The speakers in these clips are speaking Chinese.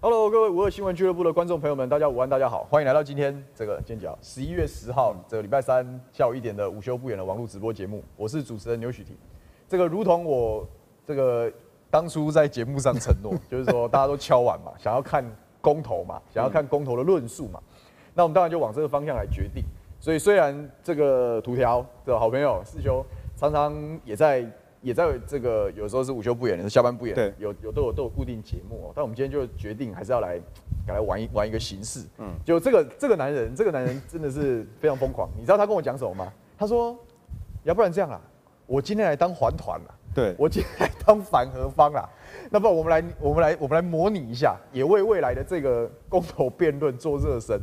Hello，各位五二新闻俱乐部的观众朋友们，大家午安，大家好，欢迎来到今天这个尖角十一月十号这个礼拜三下午一点的午休不远的网络直播节目，我是主持人牛煦庭。这个如同我这个当初在节目上承诺，就是说大家都敲碗嘛，想要看公投嘛，想要看公投的论述嘛，那我们当然就往这个方向来决定。所以虽然这个图条的好朋友四兄常常也在。也在这个有时候是午休不远，是下班不远，对，有有都有都有固定节目哦。但我们今天就决定还是要来，来玩一玩一个形式。嗯，就这个这个男人，这个男人真的是非常疯狂。你知道他跟我讲什么吗？他说，要不然这样啦，我今天来当环团啦，对，我今天来当反核方啦。那不然我们来我们来我们来模拟一下，也为未来的这个公投辩论做热身。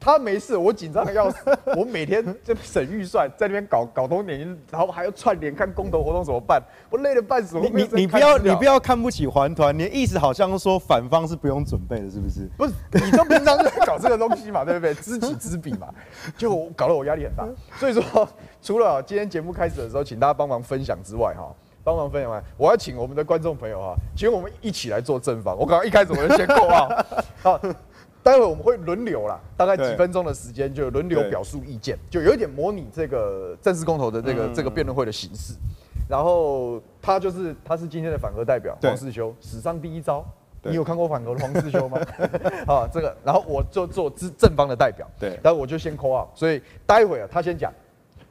他没事，我紧张的要死。我每天就省预算，在那边搞搞东点，然后还要串联看公投活动怎么办？我累得半死。你你你不要你不要看不起环团，你的意思好像说反方是不用准备的，是不是？不是，你都平常在搞这个东西嘛，对不对？知己知彼嘛，就搞得我压力很大。所以说，除了今天节目开始的时候，请大家帮忙分享之外，哈，帮忙分享完，我要请我们的观众朋友哈，请我们一起来做正方。我刚刚一开始我就先过啊，好。待会我们会轮流啦，大概几分钟的时间就轮流表述意见，就有一点模拟这个正式公投的这个这个辩论会的形式。然后他就是他是今天的反核代表黄世修，史上第一招。你有看过反核的黄世修吗？啊，这个，然后我就做正正方的代表。对，然后我就先 call out，所以待会啊他先讲，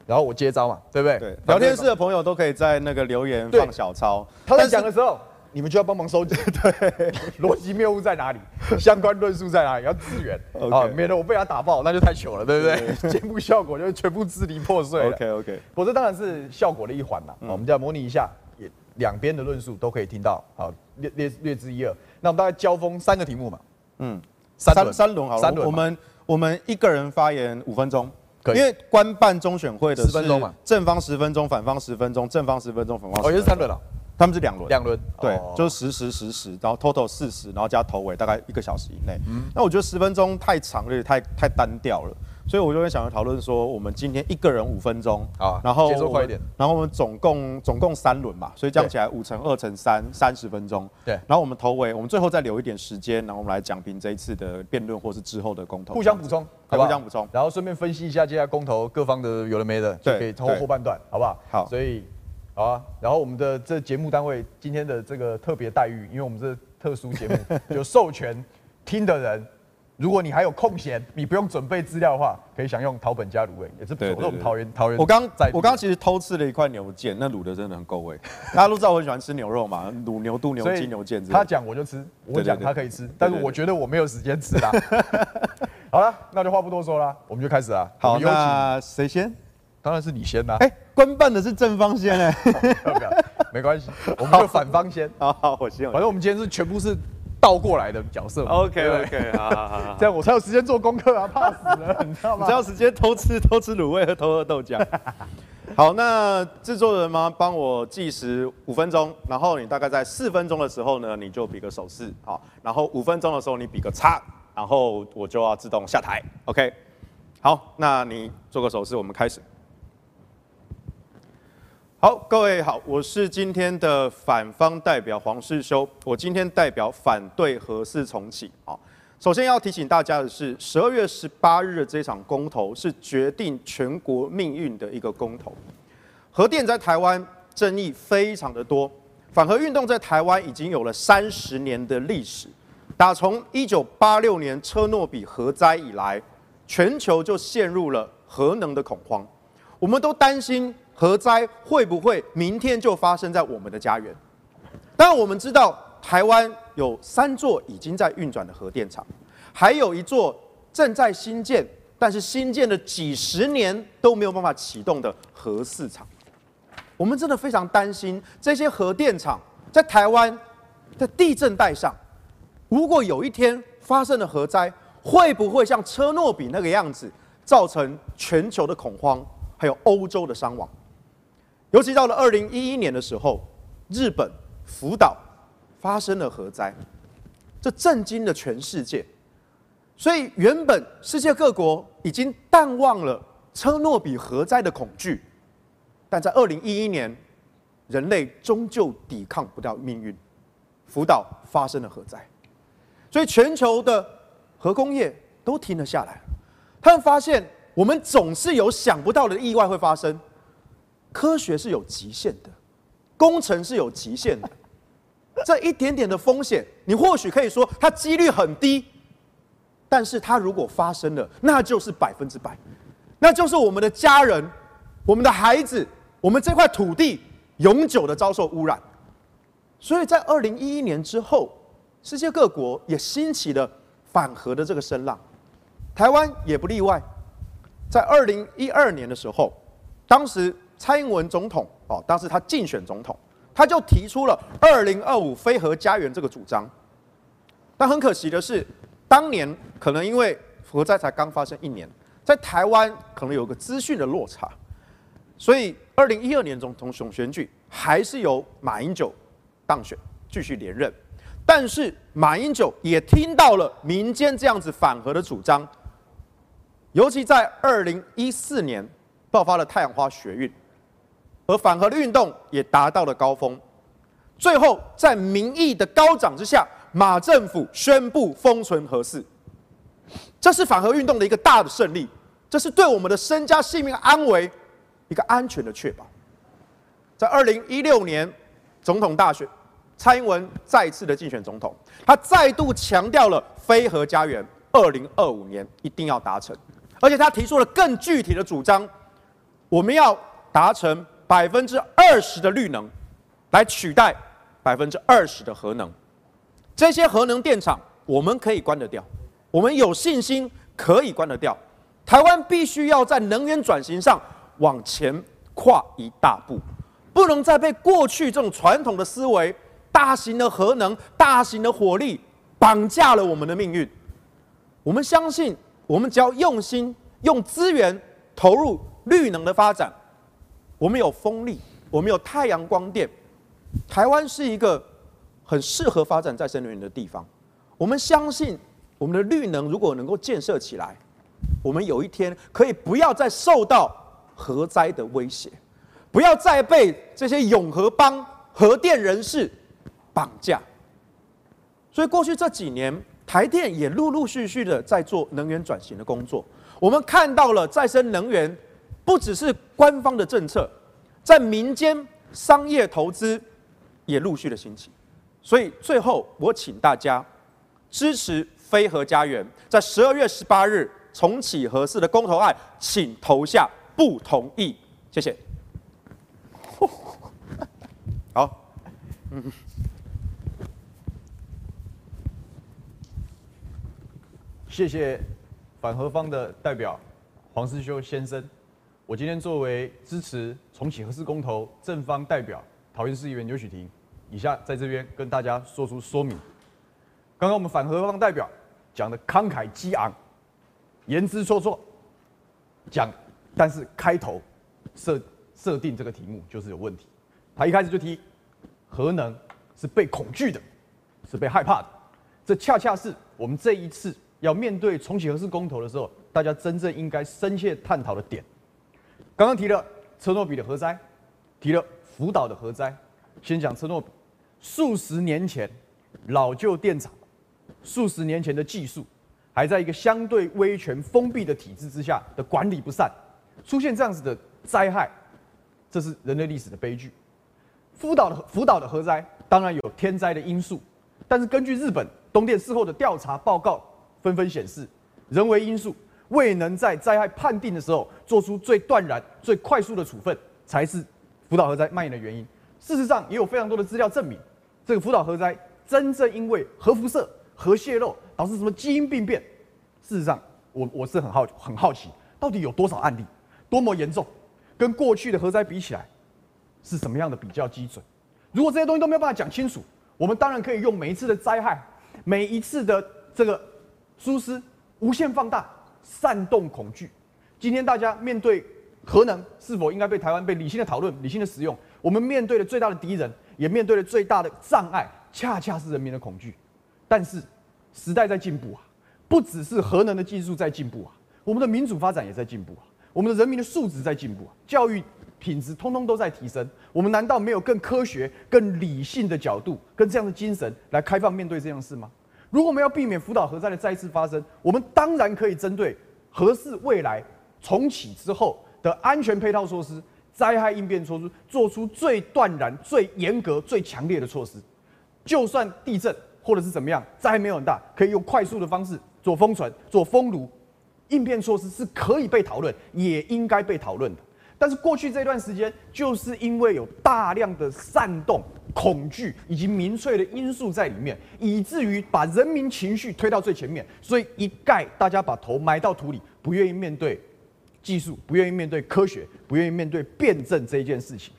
然后我接招嘛，对不对？对。聊天室的朋友都可以在那个留言放小抄，他在讲的时候。你们就要帮忙收集，对，逻辑谬误在哪里？相关论述在哪里？要支援啊.免得我被他打爆，那就太糗了，对不对？节目效果就全部支离破碎了。OK OK，不过这当然是效果的一环啦。嗯、我们就要模拟一下，也两边的论述都可以听到，好，略略略知一二。那我们大概交锋三个题目嘛，嗯，三三轮好了，三轮。我们我们一个人发言五分钟，因为官办中选会的十分钟嘛，正方十分钟，反方十分钟，正方十分钟，反方十分钟。哦，也是三轮了。他们是两轮，两轮，对，哦、就是十十十十，然后 total 四十，然后加头尾，大概一个小时以内。嗯，那我觉得十分钟太长了，太太单调了，所以我就会想要讨论说，我们今天一个人五分钟啊，然后节奏快一点，然后我们总共总共三轮嘛，所以这样起来五乘二乘三，三十分钟。对，然后我们头尾，我们最后再留一点时间，然后我们来讲评这一次的辩论或是之后的公投，互相补充？互相补充，然后顺便分析一下接下来公投各方的有的没的，就可以从后半段，好不好？好，所以。好啊，然后我们的这节目单位今天的这个特别待遇，因为我们这特殊节目 有授权听的人，如果你还有空闲，你不用准备资料的话，可以享用桃本加卤味，也是不错。我们桃园桃园，我刚在，我刚其实偷吃了一块牛腱，那卤的真的很够味。大家都知道我很喜欢吃牛肉嘛，卤牛肚、牛筋、牛腱子。他讲我就吃，我讲他可以吃，但是我觉得我没有时间吃啦。好了，那就话不多说了，我们就开始啊。好，那谁先？当然是你先啦！哎，官办的是正方先哎，没关系，我们就反方先。好好，我先。反正我们今天是全部是倒过来的角色。OK OK，好好好，这样我才有时间做功课啊！怕死了，你知道吗？只要时间偷吃偷吃卤味和偷喝豆浆。好，那制作人吗？帮我计时五分钟，然后你大概在四分钟的时候呢，你就比个手势，好，然后五分钟的时候你比个叉，然后我就要自动下台。OK，好，那你做个手势，我们开始。好，各位好，我是今天的反方代表黄世修，我今天代表反对核四重启。啊，首先要提醒大家的是，十二月十八日的这场公投是决定全国命运的一个公投。核电在台湾争议非常的多，反核运动在台湾已经有了三十年的历史，打从一九八六年车诺比核灾以来，全球就陷入了核能的恐慌，我们都担心。核灾会不会明天就发生在我们的家园？当然，我们知道台湾有三座已经在运转的核电厂，还有一座正在新建，但是新建了几十年都没有办法启动的核四厂。我们真的非常担心这些核电厂在台湾的地震带上，如果有一天发生了核灾，会不会像车诺比那个样子，造成全球的恐慌，还有欧洲的伤亡？尤其到了二零一一年的时候，日本福岛发生了核灾，这震惊了全世界。所以原本世界各国已经淡忘了车诺比核灾的恐惧，但在二零一一年，人类终究抵抗不掉命运，福岛发生了核灾。所以全球的核工业都停了下来。他们发现，我们总是有想不到的意外会发生。科学是有极限的，工程是有极限的。这一点点的风险，你或许可以说它几率很低，但是它如果发生了，那就是百分之百，那就是我们的家人、我们的孩子、我们这块土地永久的遭受污染。所以在二零一一年之后，世界各国也兴起了反核的这个声浪，台湾也不例外。在二零一二年的时候，当时蔡英文总统哦，当时他竞选总统。他就提出了“二零二五非核家园”这个主张，但很可惜的是，当年可能因为核灾才刚发生一年，在台湾可能有个资讯的落差，所以二零一二年总统选举还是由马英九当选继续连任，但是马英九也听到了民间这样子反核的主张，尤其在二零一四年爆发了太阳花学运。和反核的运动也达到了高峰，最后在民意的高涨之下，马政府宣布封存核四，这是反核运动的一个大的胜利，这是对我们的身家性命安危一个安全的确保。在二零一六年总统大选，蔡英文再次的竞选总统，他再度强调了非核家园，二零二五年一定要达成，而且他提出了更具体的主张，我们要达成。百分之二十的绿能，来取代百分之二十的核能。这些核能电厂我们可以关得掉，我们有信心可以关得掉。台湾必须要在能源转型上往前跨一大步，不能再被过去这种传统的思维、大型的核能、大型的火力绑架了我们的命运。我们相信，我们只要用心用资源投入绿能的发展。我们有风力，我们有太阳光电，台湾是一个很适合发展再生能源的地方。我们相信，我们的绿能如果能够建设起来，我们有一天可以不要再受到核灾的威胁，不要再被这些永和帮核电人士绑架。所以过去这几年，台电也陆陆续续的在做能源转型的工作。我们看到了再生能源。不只是官方的政策，在民间商业投资也陆续的兴起，所以最后我请大家支持非核家园，在十二月十八日重启合适的公投案，请投下不同意，谢谢。好，嗯，谢谢反核方的代表黄思修先生。我今天作为支持重启核四公投正方代表，桃园市议员刘许婷，以下在这边跟大家说出说明。刚刚我们反核方代表讲的慷慨激昂，言之凿凿，讲，但是开头设设定这个题目就是有问题。他一开始就提核能是被恐惧的，是被害怕的，这恰恰是我们这一次要面对重启核四公投的时候，大家真正应该深切探讨的点。刚刚提了车诺比的核灾，提了福岛的核灾。先讲车诺比，数十年前老旧电厂，数十年前的技术，还在一个相对威权封闭的体制之下的管理不善，出现这样子的灾害，这是人类历史的悲剧。福岛的福岛的核灾当然有天灾的因素，但是根据日本东电事后的调查报告纷纷显示，人为因素。未能在灾害判定的时候做出最断然、最快速的处分，才是福岛核灾蔓延的原因。事实上，也有非常多的资料证明，这个福岛核灾真正因为核辐射、核泄漏导致什么基因病变。事实上，我我是很好很好奇，到底有多少案例，多么严重，跟过去的核灾比起来，是什么样的比较基准？如果这些东西都没有办法讲清楚，我们当然可以用每一次的灾害、每一次的这个疏失无限放大。煽动恐惧。今天大家面对核能是否应该被台湾被理性的讨论、理性的使用，我们面对的最大的敌人，也面对的最大的障碍，恰恰是人民的恐惧。但是时代在进步啊，不只是核能的技术在进步啊，我们的民主发展也在进步啊，我们的人民的素质在进步啊，教育品质通通都在提升。我们难道没有更科学、更理性的角度跟这样的精神来开放面对这样的事吗？如果我们要避免福岛核灾的再次发生，我们当然可以针对核四未来重启之后的安全配套措施、灾害应变措施，做出最断然、最严格、最强烈的措施。就算地震或者是怎么样，灾害没有很大，可以用快速的方式做封存、做封炉，应变措施是可以被讨论，也应该被讨论的。但是过去这段时间，就是因为有大量的煽动、恐惧以及民粹的因素在里面，以至于把人民情绪推到最前面，所以一概大家把头埋到土里，不愿意面对技术，不愿意面对科学，不愿意面对辩证这一件事情。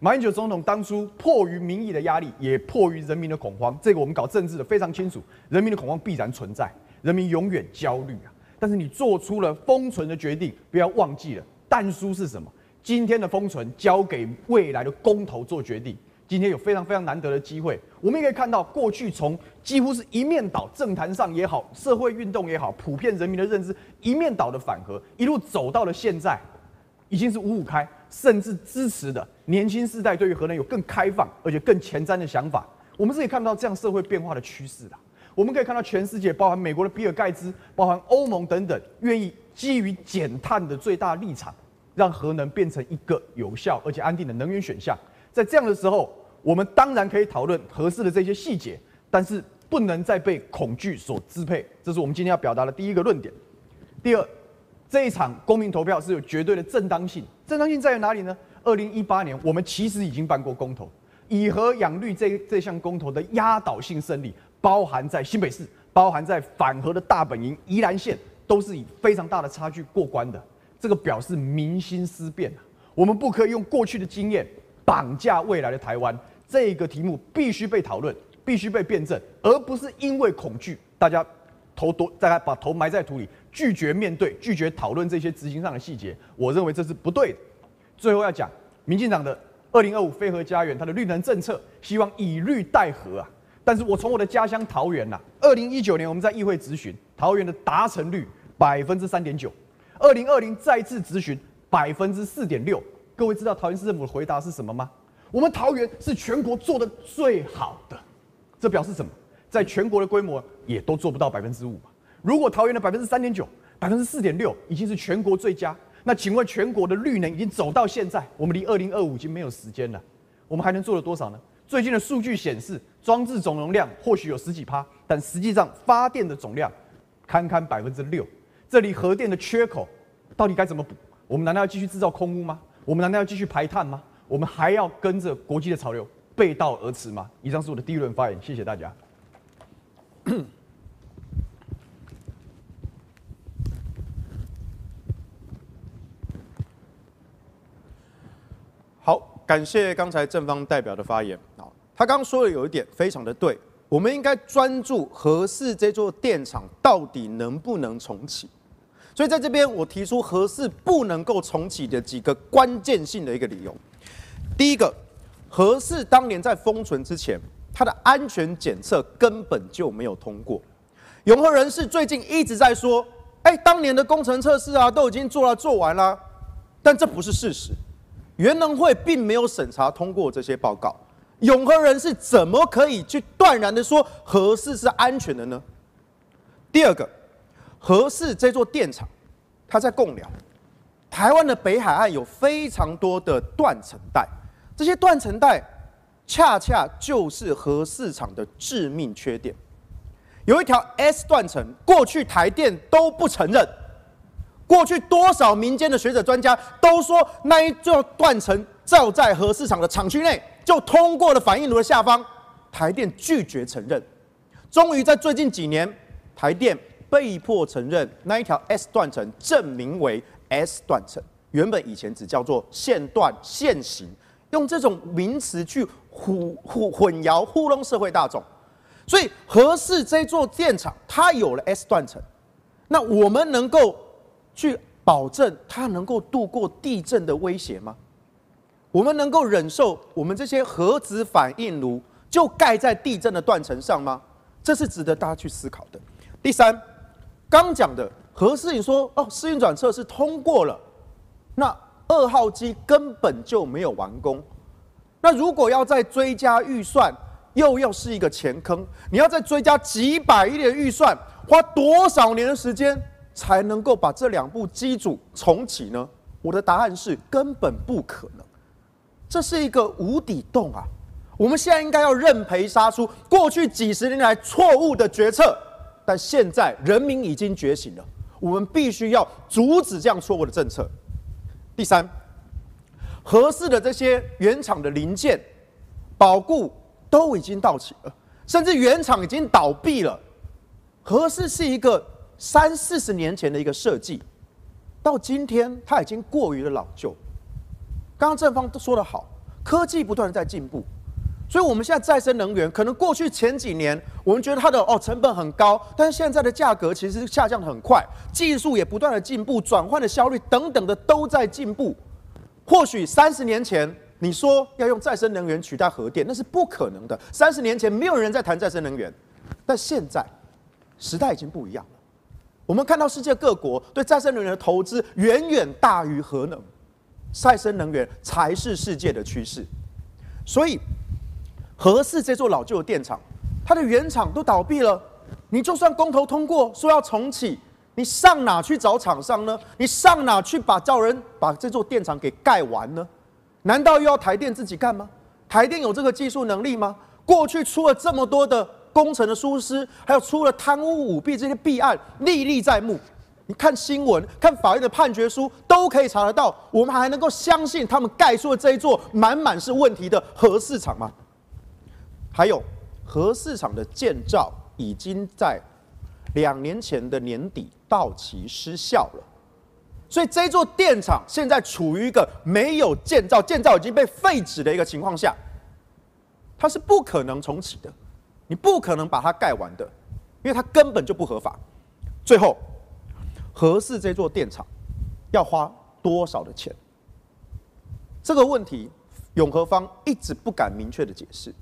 马英九总统当初迫于民意的压力，也迫于人民的恐慌，这个我们搞政治的非常清楚，人民的恐慌必然存在，人民永远焦虑啊。但是你做出了封存的决定，不要忘记了，但书是什么？今天的封存交给未来的公投做决定。今天有非常非常难得的机会，我们也可以看到，过去从几乎是一面倒，政坛上也好，社会运动也好，普遍人民的认知一面倒的反核，一路走到了现在，已经是五五开，甚至支持的年轻世代对于核能有更开放而且更前瞻的想法。我们是可以看到这样社会变化的趋势的。我们可以看到全世界，包含美国的比尔盖茨，包含欧盟等等，愿意基于减碳的最大立场。让核能变成一个有效而且安定的能源选项，在这样的时候，我们当然可以讨论合适的这些细节，但是不能再被恐惧所支配。这是我们今天要表达的第一个论点。第二，这一场公民投票是有绝对的正当性，正当性在于哪里呢？二零一八年，我们其实已经办过公投，以核养绿这这项公投的压倒性胜利，包含在新北市，包含在反核的大本营宜兰县，都是以非常大的差距过关的。这个表示民心思变，我们不可以用过去的经验绑架未来的台湾。这个题目必须被讨论，必须被辩证，而不是因为恐惧，大家头多，大家把头埋在土里，拒绝面对，拒绝讨论这些执行上的细节。我认为这是不对的。最后要讲，民进党的二零二五非核家园，它的绿能政策，希望以绿代核啊。但是我从我的家乡桃园呐，二零一九年我们在议会质询，桃园的达成率百分之三点九。二零二零再次质询百分之四点六，各位知道桃园市政府的回答是什么吗？我们桃园是全国做的最好的，这表示什么？在全国的规模也都做不到百分之五。如果桃园的百分之三点九、百分之四点六已经是全国最佳，那请问全国的绿能已经走到现在，我们离二零二五已经没有时间了，我们还能做了多少呢？最近的数据显示，装置总容量或许有十几趴，但实际上发电的总量堪堪百分之六。这里核电的缺口到底该怎么补？我们难道要继续制造空屋吗？我们难道要继续排碳吗？我们还要跟着国际的潮流背道而驰吗？以上是我的第一轮发言，谢谢大家。好，感谢刚才正方代表的发言。好，他刚说的有一点非常的对，我们应该专注核四这座电厂到底能不能重启。所以在这边，我提出核四不能够重启的几个关键性的一个理由。第一个，核四当年在封存之前，它的安全检测根本就没有通过。永和人士最近一直在说，哎，当年的工程测试啊都已经做了做完了，但这不是事实。原能会并没有审查通过这些报告，永和人士怎么可以去断然的说核四是安全的呢？第二个。核四这座电厂，它在贡寮，台湾的北海岸有非常多的断层带，这些断层带恰恰就是核四厂的致命缺点。有一条 S 断层，过去台电都不承认，过去多少民间的学者专家都说那一座断层照在核四厂的厂区内，就通过了反应炉的下方，台电拒绝承认。终于在最近几年，台电。被迫承认那一条 S 断层证明为 S 断层，原本以前只叫做线段线型，用这种名词去唬唬混淆糊弄社会大众。所以核四这座电厂它有了 S 断层，那我们能够去保证它能够度过地震的威胁吗？我们能够忍受我们这些核子反应炉就盖在地震的断层上吗？这是值得大家去思考的。第三。刚讲的何思颖说哦，试运转测试通过了，那二号机根本就没有完工。那如果要再追加预算，又要是一个前坑，你要再追加几百亿的预算，花多少年的时间才能够把这两部机组重启呢？我的答案是根本不可能，这是一个无底洞啊！我们现在应该要认赔杀出过去几十年来错误的决策，但现在人民已经觉醒了，我们必须要阻止这样错误的政策。第三，合适的这些原厂的零件保固。都已经到期了，甚至原厂已经倒闭了。合适是一个三四十年前的一个设计，到今天它已经过于的老旧。刚刚正方都说得好，科技不断的在进步，所以我们现在再生能源可能过去前几年我们觉得它的哦成本很高，但是现在的价格其实下降的很快，技术也不断的进步，转换的效率等等的都在进步。或许三十年前。你说要用再生能源取代核电，那是不可能的。三十年前没有人在谈再生能源，但现在时代已经不一样了。我们看到世界各国对再生能源的投资远远大于核能，再生能源才是世界的趋势。所以，核四这座老旧的电厂，它的原厂都倒闭了，你就算公投通过说要重启，你上哪去找厂商呢？你上哪去把叫人把这座电厂给盖完呢？难道又要台电自己干吗？台电有这个技术能力吗？过去出了这么多的工程的疏失，还有出了贪污舞弊这些弊案历历在目。你看新闻，看法院的判决书，都可以查得到。我们还能够相信他们盖出了这一座满满是问题的核四厂吗？还有核市场的建造已经在两年前的年底到期失效了。所以这座电厂现在处于一个没有建造、建造已经被废止的一个情况下，它是不可能重启的，你不可能把它盖完的，因为它根本就不合法。最后，核四这座电厂要花多少的钱？这个问题，永和方一直不敢明确的解释。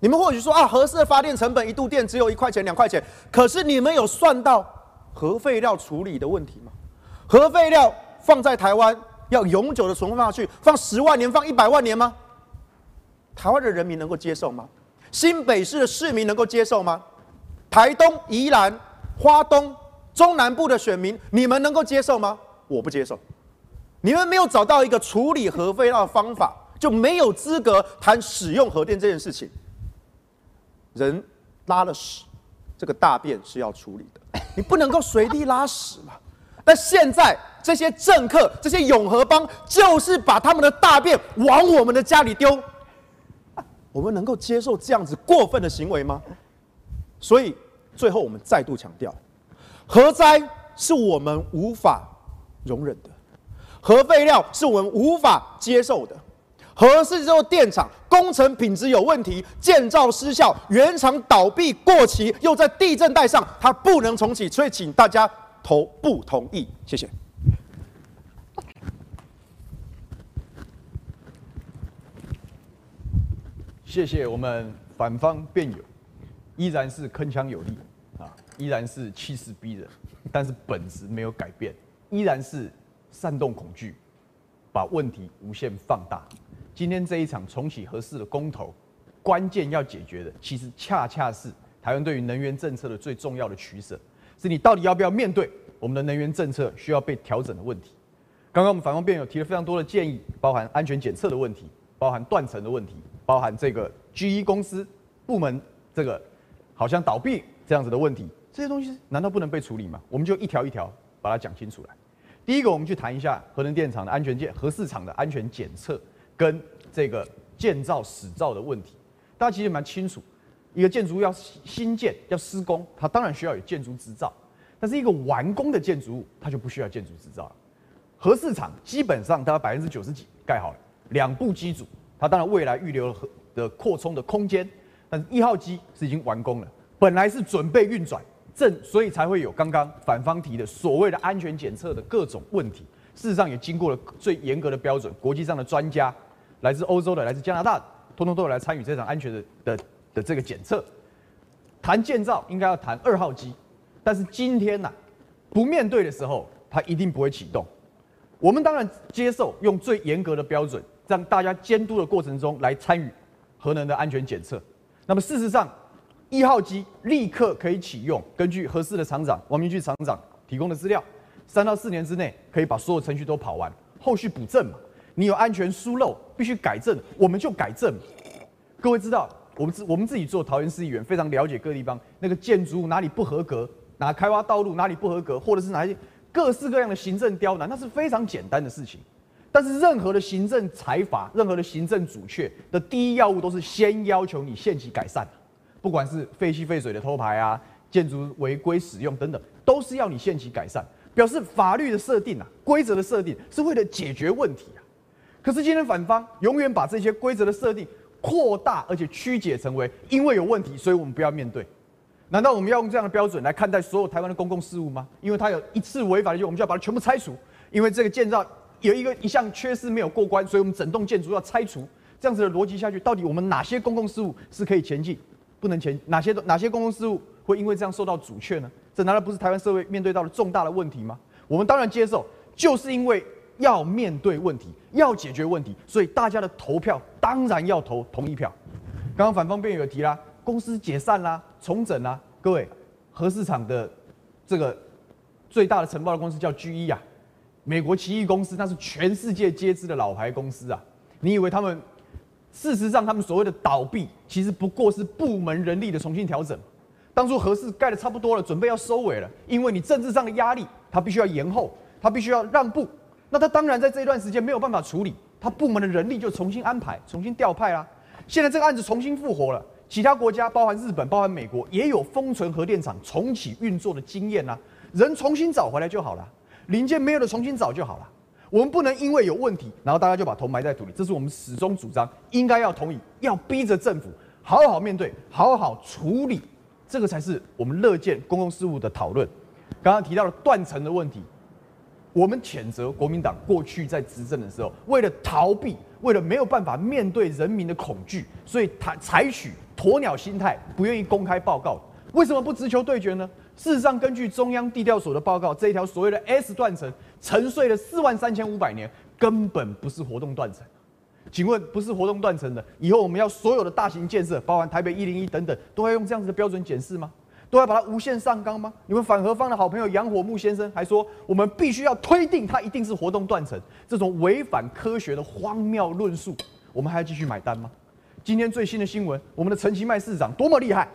你们或许说啊，核四的发电成本一度电只有一块钱、两块钱，可是你们有算到核废料处理的问题吗？核废料放在台湾要永久的存放下去，放十万年，放一百万年吗？台湾的人民能够接受吗？新北市的市民能够接受吗？台东、宜兰、花东、中南部的选民，你们能够接受吗？我不接受。你们没有找到一个处理核废料的方法，就没有资格谈使用核电这件事情。人拉了屎，这个大便是要处理的，你不能够随地拉屎嘛。那现在这些政客、这些永和帮，就是把他们的大便往我们的家里丢，我们能够接受这样子过分的行为吗？所以最后我们再度强调，核灾是我们无法容忍的，核废料是我们无法接受的，核四这座电厂工程品质有问题，建造失效，原厂倒闭过期，又在地震带上，它不能重启，所以请大家。投不同意，谢谢。谢谢我们反方辩友，依然是铿锵有力啊，依然是气势逼人，但是本质没有改变，依然是煽动恐惧，把问题无限放大。今天这一场重启核四的公投，关键要解决的，其实恰恰是台湾对于能源政策的最重要的取舍。是你到底要不要面对我们的能源政策需要被调整的问题？刚刚我们反方辩友提了非常多的建议，包含安全检测的问题，包含断层的问题，包含这个 GE 公司部门这个好像倒闭这样子的问题，这些东西难道不能被处理吗？我们就一条一条把它讲清楚来。第一个，我们去谈一下核能电厂的安全检核四厂的安全检测跟这个建造使造的问题，大家其实蛮清楚。一个建筑物要新建要施工，它当然需要有建筑执照，但是一个完工的建筑物，它就不需要建筑执照了。核四厂基本上它百分之九十几盖好了，两部机组，它当然未来预留了的扩充的空间，但是一号机是已经完工了，本来是准备运转，正所以才会有刚刚反方提的所谓的安全检测的各种问题。事实上也经过了最严格的标准，国际上的专家，来自欧洲的、来自加拿大的，通通都有来参与这场安全的的。的这个检测，谈建造应该要谈二号机，但是今天呐、啊，不面对的时候，它一定不会启动。我们当然接受用最严格的标准，让大家监督的过程中来参与核能的安全检测。那么事实上，一号机立刻可以启用。根据合适的厂长王明駒厂长提供的资料，三到四年之内可以把所有程序都跑完，后续补正嘛。你有安全疏漏，必须改正，我们就改正。各位知道，我们自我们自己做桃园市议员，非常了解各地方那个建筑物哪里不合格，哪开挖道路哪里不合格，或者是哪些各式各样的行政刁难，那是非常简单的事情。但是任何的行政裁罚，任何的行政阻却的第一要务，都是先要求你限期改善。不管是废气废水的偷排啊，建筑违规使用等等，都是要你限期改善，表示法律的设定啊，规则的设定是为了解决问题。可是今天反方永远把这些规则的设定扩大，而且曲解成为因为有问题，所以我们不要面对。难道我们要用这样的标准来看待所有台湾的公共事务吗？因为它有一次违法的就我们就要把它全部拆除，因为这个建造。有一个一项缺失没有过关，所以我们整栋建筑要拆除。这样子的逻辑下去，到底我们哪些公共事务是可以前进，不能前？哪些哪些公共事务会因为这样受到阻却呢？这难道不是台湾社会面对到的重大的问题吗？我们当然接受，就是因为要面对问题，要解决问题，所以大家的投票当然要投同意票。刚刚反方辩友提啦，公司解散啦，重整啦，各位，核市场的这个最大的承包的公司叫 GE 啊。美国奇异公司，那是全世界皆知的老牌公司啊！你以为他们，事实上他们所谓的倒闭，其实不过是部门人力的重新调整。当初核四盖的差不多了，准备要收尾了，因为你政治上的压力，他必须要延后，他必须要让步。那他当然在这一段时间没有办法处理，他部门的人力就重新安排、重新调派啦。现在这个案子重新复活了，其他国家，包含日本、包含美国，也有封存核电厂重启运作的经验啦，人重新找回来就好了。零件没有了，重新找就好了。我们不能因为有问题，然后大家就把头埋在土里。这是我们始终主张，应该要同意，要逼着政府好好面对，好好处理。这个才是我们乐见公共事务的讨论。刚刚提到了断层的问题，我们谴责国民党过去在执政的时候，为了逃避，为了没有办法面对人民的恐惧，所以他采取鸵鸟心态，不愿意公开报告。为什么不直球对决呢？事实上，根据中央地调所的报告，这一条所谓的 S 断层沉睡了四万三千五百年，根本不是活动断层。请问，不是活动断层的，以后我们要所有的大型建设，包含台北一零一等等，都要用这样子的标准检视吗？都要把它无限上纲吗？你们反核方的好朋友杨火木先生还说，我们必须要推定它一定是活动断层，这种违反科学的荒谬论述，我们还要继续买单吗？今天最新的新闻，我们的陈其迈市长多么厉害！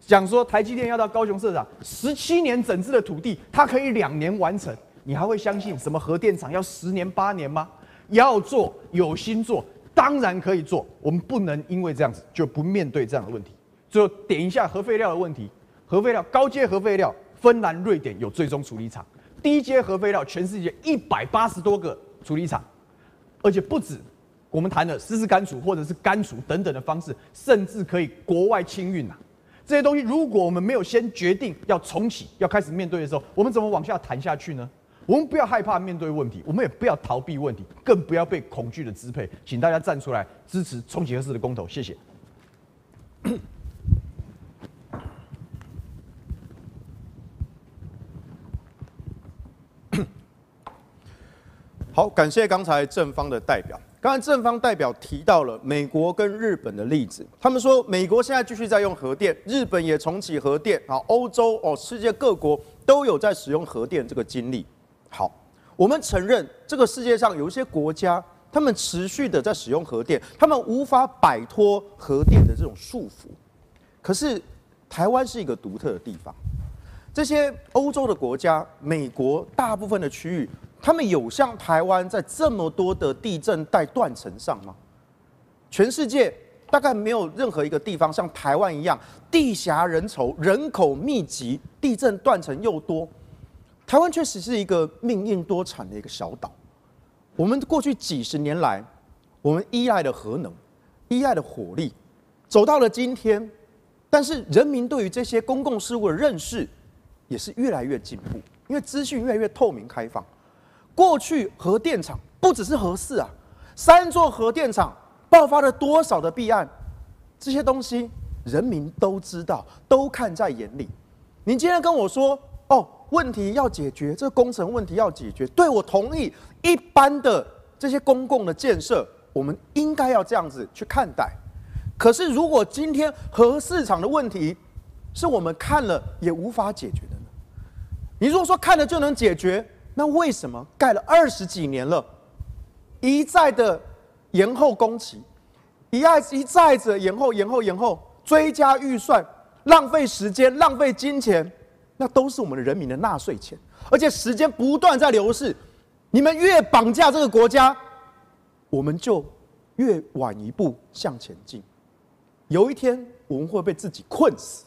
讲说台积电要到高雄设厂，十七年整治的土地，它可以两年完成，你还会相信什么核电厂要十年八年吗？要做有心做，当然可以做。我们不能因为这样子就不面对这样的问题。最后点一下核废料的问题，核废料高阶核废料，芬兰、瑞典有最终处理厂，低阶核废料全世界一百八十多个处理厂，而且不止我们谈的湿式干储或者是干储等等的方式，甚至可以国外清运呐。这些东西，如果我们没有先决定要重启、要开始面对的时候，我们怎么往下谈下去呢？我们不要害怕面对问题，我们也不要逃避问题，更不要被恐惧的支配。请大家站出来支持重启核四的公投，谢谢。好，感谢刚才正方的代表。刚才正方代表提到了美国跟日本的例子，他们说美国现在继续在用核电，日本也重启核电，啊，欧洲哦，世界各国都有在使用核电这个经历。好，我们承认这个世界上有一些国家，他们持续的在使用核电，他们无法摆脱核电的这种束缚。可是台湾是一个独特的地方，这些欧洲的国家、美国大部分的区域。他们有像台湾在这么多的地震带断层上吗？全世界大概没有任何一个地方像台湾一样地狭人稠、人口密集、地震断层又多。台湾确实是一个命运多舛的一个小岛。我们过去几十年来，我们依赖的核能、依赖的火力，走到了今天。但是人民对于这些公共事务的认识也是越来越进步，因为资讯越来越透明开放。过去核电厂不只是核四啊，三座核电厂爆发了多少的弊案，这些东西人民都知道，都看在眼里。你今天跟我说哦，问题要解决，这个工程问题要解决，对，我同意。一般的这些公共的建设，我们应该要这样子去看待。可是如果今天核市场的问题是我们看了也无法解决的呢？你如果说看了就能解决，那为什么盖了二十几年了，一再的延后工期，一再一再的延后延后延后，追加预算，浪费时间，浪费金钱，那都是我们的人民的纳税钱，而且时间不断在流逝，你们越绑架这个国家，我们就越晚一步向前进，有一天我们会被自己困死，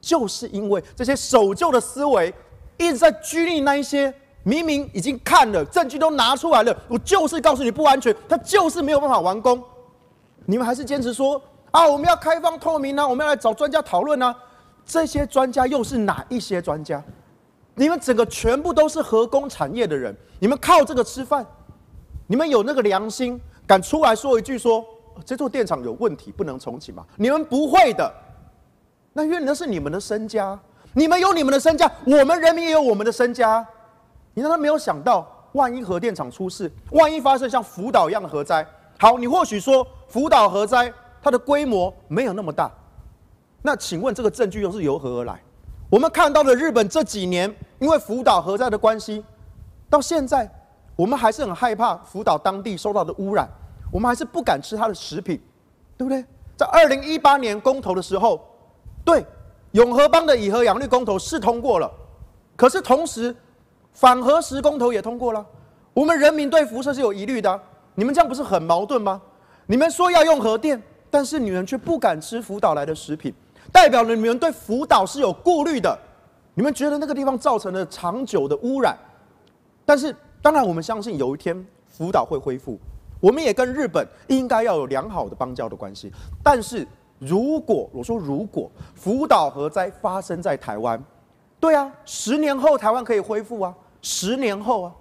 就是因为这些守旧的思维。一直在拘泥那一些明明已经看了证据都拿出来了，我就是告诉你不安全，他就是没有办法完工。你们还是坚持说啊，我们要开放透明啊，我们要来找专家讨论啊。这些专家又是哪一些专家？你们整个全部都是核工产业的人，你们靠这个吃饭，你们有那个良心敢出来说一句说这座电厂有问题不能重启吗？你们不会的，那因为那是你们的身家。你们有你们的身家，我们人民也有我们的身家。你让他没有想到，万一核电厂出事，万一发生像福岛一样的核灾？好，你或许说福岛核灾它的规模没有那么大，那请问这个证据又是由何而来？我们看到了日本这几年因为福岛核灾的关系，到现在我们还是很害怕福岛当地受到的污染，我们还是不敢吃它的食品，对不对？在二零一八年公投的时候，对。永和邦的以和养绿公投是通过了，可是同时反核食公投也通过了。我们人民对辐射是有疑虑的，你们这样不是很矛盾吗？你们说要用核电，但是你们却不敢吃福岛来的食品，代表了你们对福岛是有顾虑的。你们觉得那个地方造成了长久的污染，但是当然我们相信有一天福岛会恢复，我们也跟日本应该要有良好的邦交的关系，但是。如果我说如果福岛核灾发生在台湾，对啊，十年后台湾可以恢复啊，十年后啊，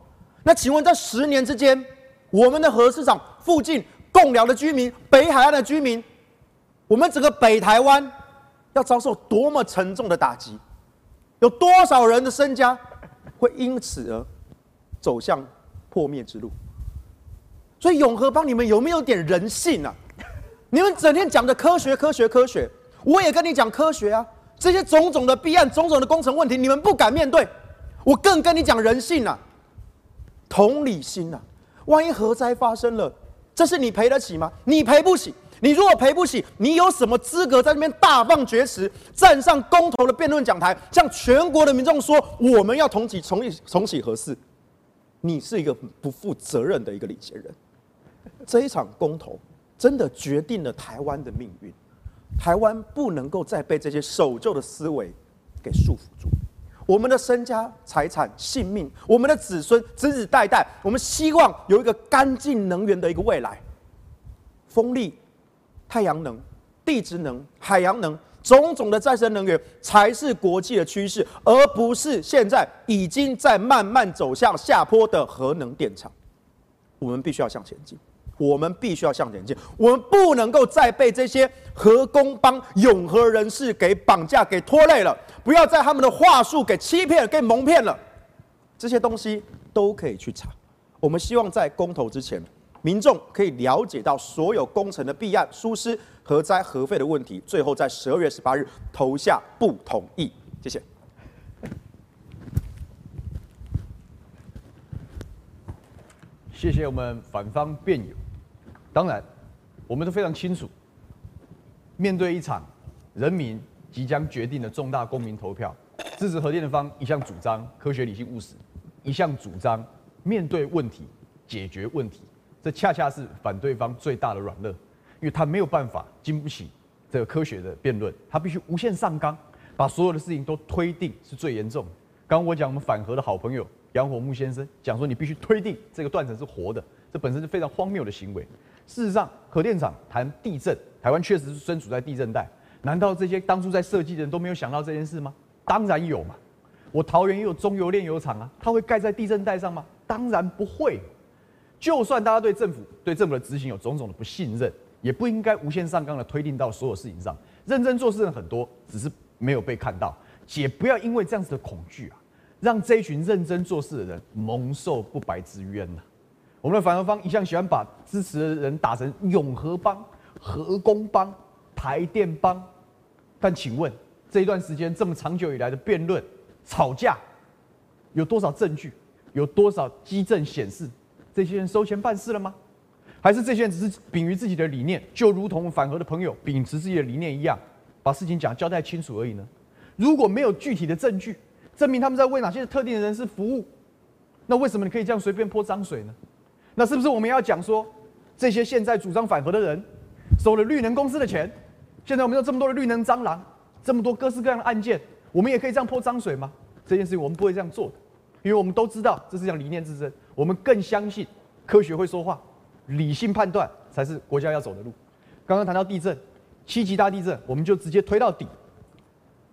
那请问在十年之间，我们的核市场附近贡寮的居民、北海岸的居民，我们整个北台湾要遭受多么沉重的打击？有多少人的身家会因此而走向破灭之路？所以永和帮，你们有没有点人性啊？你们整天讲的科学、科学、科学，我也跟你讲科学啊！这些种种的弊案、种种的工程问题，你们不敢面对，我更跟你讲人性啊，同理心啊！万一核灾发生了，这是你赔得起吗？你赔不起。你如果赔不起，你有什么资格在那边大放厥词，站上公投的辩论讲台，向全国的民众说我们要重启、重启、重启核四？你是一个不负责任的一个领先人。这一场公投。真的决定了台湾的命运，台湾不能够再被这些守旧的思维给束缚住。我们的身家、财产、性命，我们的子孙子子代代，我们希望有一个干净能源的一个未来。风力、太阳能、地质能、海洋能，种种的再生能源才是国际的趋势，而不是现在已经在慢慢走向下坡的核能电厂。我们必须要向前进。我们必须要向前进，我们不能够再被这些核工帮永和人士给绑架、给拖累了。不要在他们的话术给欺骗、给蒙骗了。这些东西都可以去查。我们希望在公投之前，民众可以了解到所有工程的弊案、疏失、核灾、核废的问题，最后在十二月十八日投下不同意。谢谢。谢谢我们反方辩友。当然，我们都非常清楚，面对一场人民即将决定的重大公民投票，支持核电的方一向主张科学、理性、务实，一向主张面对问题解决问题，这恰恰是反对方最大的软肋，因为他没有办法经不起这个科学的辩论，他必须无限上纲，把所有的事情都推定是最严重。刚我讲我们反核的好朋友杨火木先生讲说，你必须推定这个断层是活的，这本身是非常荒谬的行为。事实上，核电厂谈地震，台湾确实是身处在地震带。难道这些当初在设计的人都没有想到这件事吗？当然有嘛！我桃园也有中油炼油厂啊，它会盖在地震带上吗？当然不会。就算大家对政府对政府的执行有种种的不信任，也不应该无限上纲的推定到所有事情上。认真做事的人很多，只是没有被看到。且不要因为这样子的恐惧啊，让这一群认真做事的人蒙受不白之冤呐。我们的反核方一向喜欢把支持的人打成永和帮，核工帮、台电帮。但请问，这一段时间这么长久以来的辩论、吵架，有多少证据？有多少基证显示这些人收钱办事了吗？还是这些人只是秉于自己的理念，就如同反核的朋友秉持自己的理念一样，把事情讲交代清楚而已呢？如果没有具体的证据证明他们在为哪些特定的人士服务，那为什么你可以这样随便泼脏水呢？那是不是我们要讲说，这些现在主张反核的人收了绿能公司的钱？现在我们有这么多的绿能蟑螂，这么多各式各样的案件，我们也可以这样泼脏水吗？这件事情我们不会这样做的，因为我们都知道这是讲理念之争，我们更相信科学会说话，理性判断才是国家要走的路。刚刚谈到地震，七级大地震，我们就直接推到底。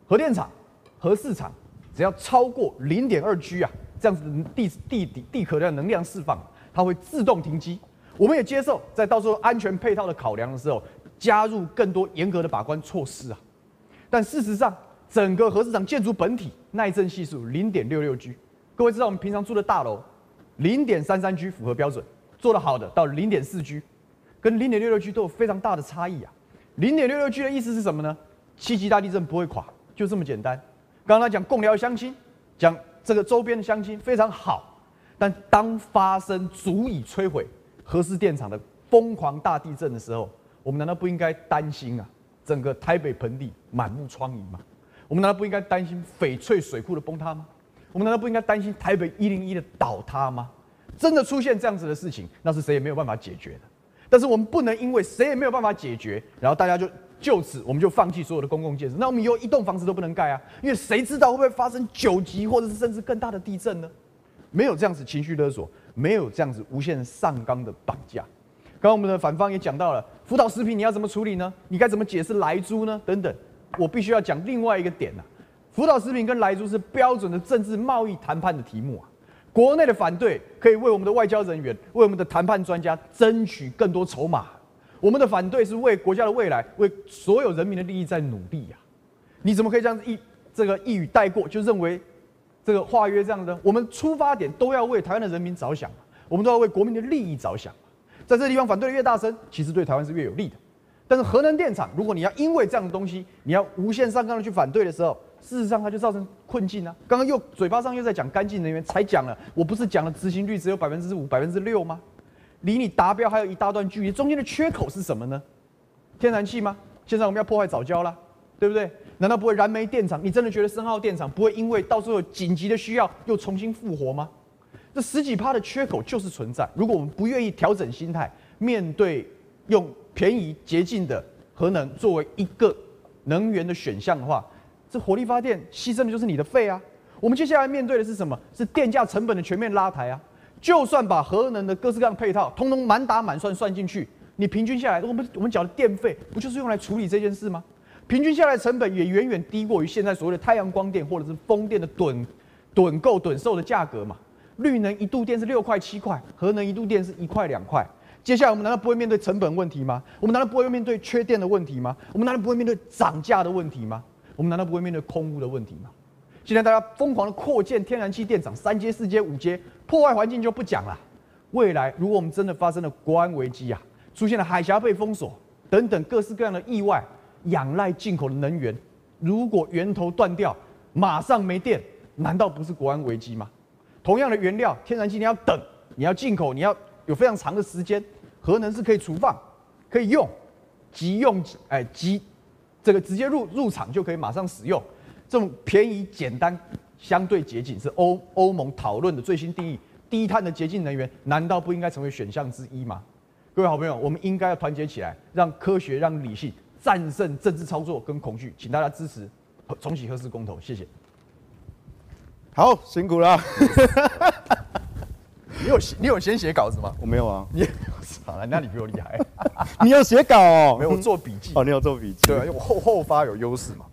核电厂、核市场只要超过零点二 G 啊，这样子的地地底地壳的能量释放，它会自动停机。我们也接受在到时候安全配套的考量的时候。加入更多严格的把关措施啊！但事实上，整个核市场建筑本体耐震系数零点六六 G，各位知道我们平常住的大楼零点三三 G 符合标准，做得好的到零点四 G，跟零点六六 G 都有非常大的差异啊！零点六六 G 的意思是什么呢？七级大地震不会垮，就这么简单。刚刚讲共寮相亲，讲这个周边的相亲非常好，但当发生足以摧毁核四电厂的疯狂大地震的时候，我们难道不应该担心啊？整个台北盆地满目疮痍吗？我们难道不应该担心翡翠水库的崩塌吗？我们难道不应该担心台北一零一的倒塌吗？真的出现这样子的事情，那是谁也没有办法解决的。但是我们不能因为谁也没有办法解决，然后大家就就此我们就放弃所有的公共建设，那我们以后一栋房子都不能盖啊！因为谁知道会不会发生九级或者是甚至更大的地震呢？没有这样子情绪勒索，没有这样子无限上纲的绑架。刚刚我们的反方也讲到了，福岛食品你要怎么处理呢？你该怎么解释莱猪呢？等等，我必须要讲另外一个点呐、啊。福岛食品跟莱猪是标准的政治贸易谈判的题目啊。国内的反对可以为我们的外交人员、为我们的谈判专家争取更多筹码。我们的反对是为国家的未来、为所有人民的利益在努力呀、你怎么可以这样子一这个一语带过，就认为这个化约这样的？我们出发点都要为台湾的人民着想，我们都要为国民的利益着想。在这个地方反对的越大声，其实对台湾是越有利的。但是核能电厂，如果你要因为这样的东西，你要无限上纲的去反对的时候，事实上它就造成困境啊。刚刚又嘴巴上又在讲干净能源，才讲了，我不是讲了执行率只有百分之五、百分之六吗？离你达标还有一大段距离，中间的缺口是什么呢？天然气吗？现在我们要破坏早教了，对不对？难道不会燃煤电厂？你真的觉得深澳电厂不会因为到时候紧急的需要又重新复活吗？这十几趴的缺口就是存在。如果我们不愿意调整心态，面对用便宜洁净的核能作为一个能源的选项的话，这火力发电牺牲的就是你的肺啊！我们接下来面对的是什么？是电价成本的全面拉抬啊！就算把核能的各式各样配套通通满打满算算进去，你平均下来，我们我们缴的电费不就是用来处理这件事吗？平均下来成本也远远低过于现在所谓的太阳光电或者是风电的趸趸购趸售的价格嘛。绿能一度电是六块七块，核能一度电是一块两块。接下来我们难道不会面对成本问题吗？我们难道不会面对缺电的问题吗？我们难道不会面对涨价的问题吗？我们难道不会面对空污的问题吗？现在大家疯狂的扩建天然气电厂，三阶、四阶、五阶，破坏环境就不讲了。未来如果我们真的发生了国安危机啊，出现了海峡被封锁等等各式各样的意外，仰赖进口的能源，如果源头断掉，马上没电，难道不是国安危机吗？同样的原料，天然气你要等，你要进口，你要有非常长的时间。核能是可以储放，可以用，即用，哎，即这个直接入入场就可以马上使用。这种便宜、简单、相对洁净，是欧欧盟讨论的最新定义。低碳的洁净能源，难道不应该成为选项之一吗？各位好朋友，我们应该要团结起来，让科学、让理性战胜政治操作跟恐惧。请大家支持重启核四公投，谢谢。好，辛苦了。你有你有先写稿子吗？我没有啊。你好了，那你比我厉害。你有写稿哦？没有，我做笔记。哦，你有做笔记？对啊，因为我后后发有优势嘛。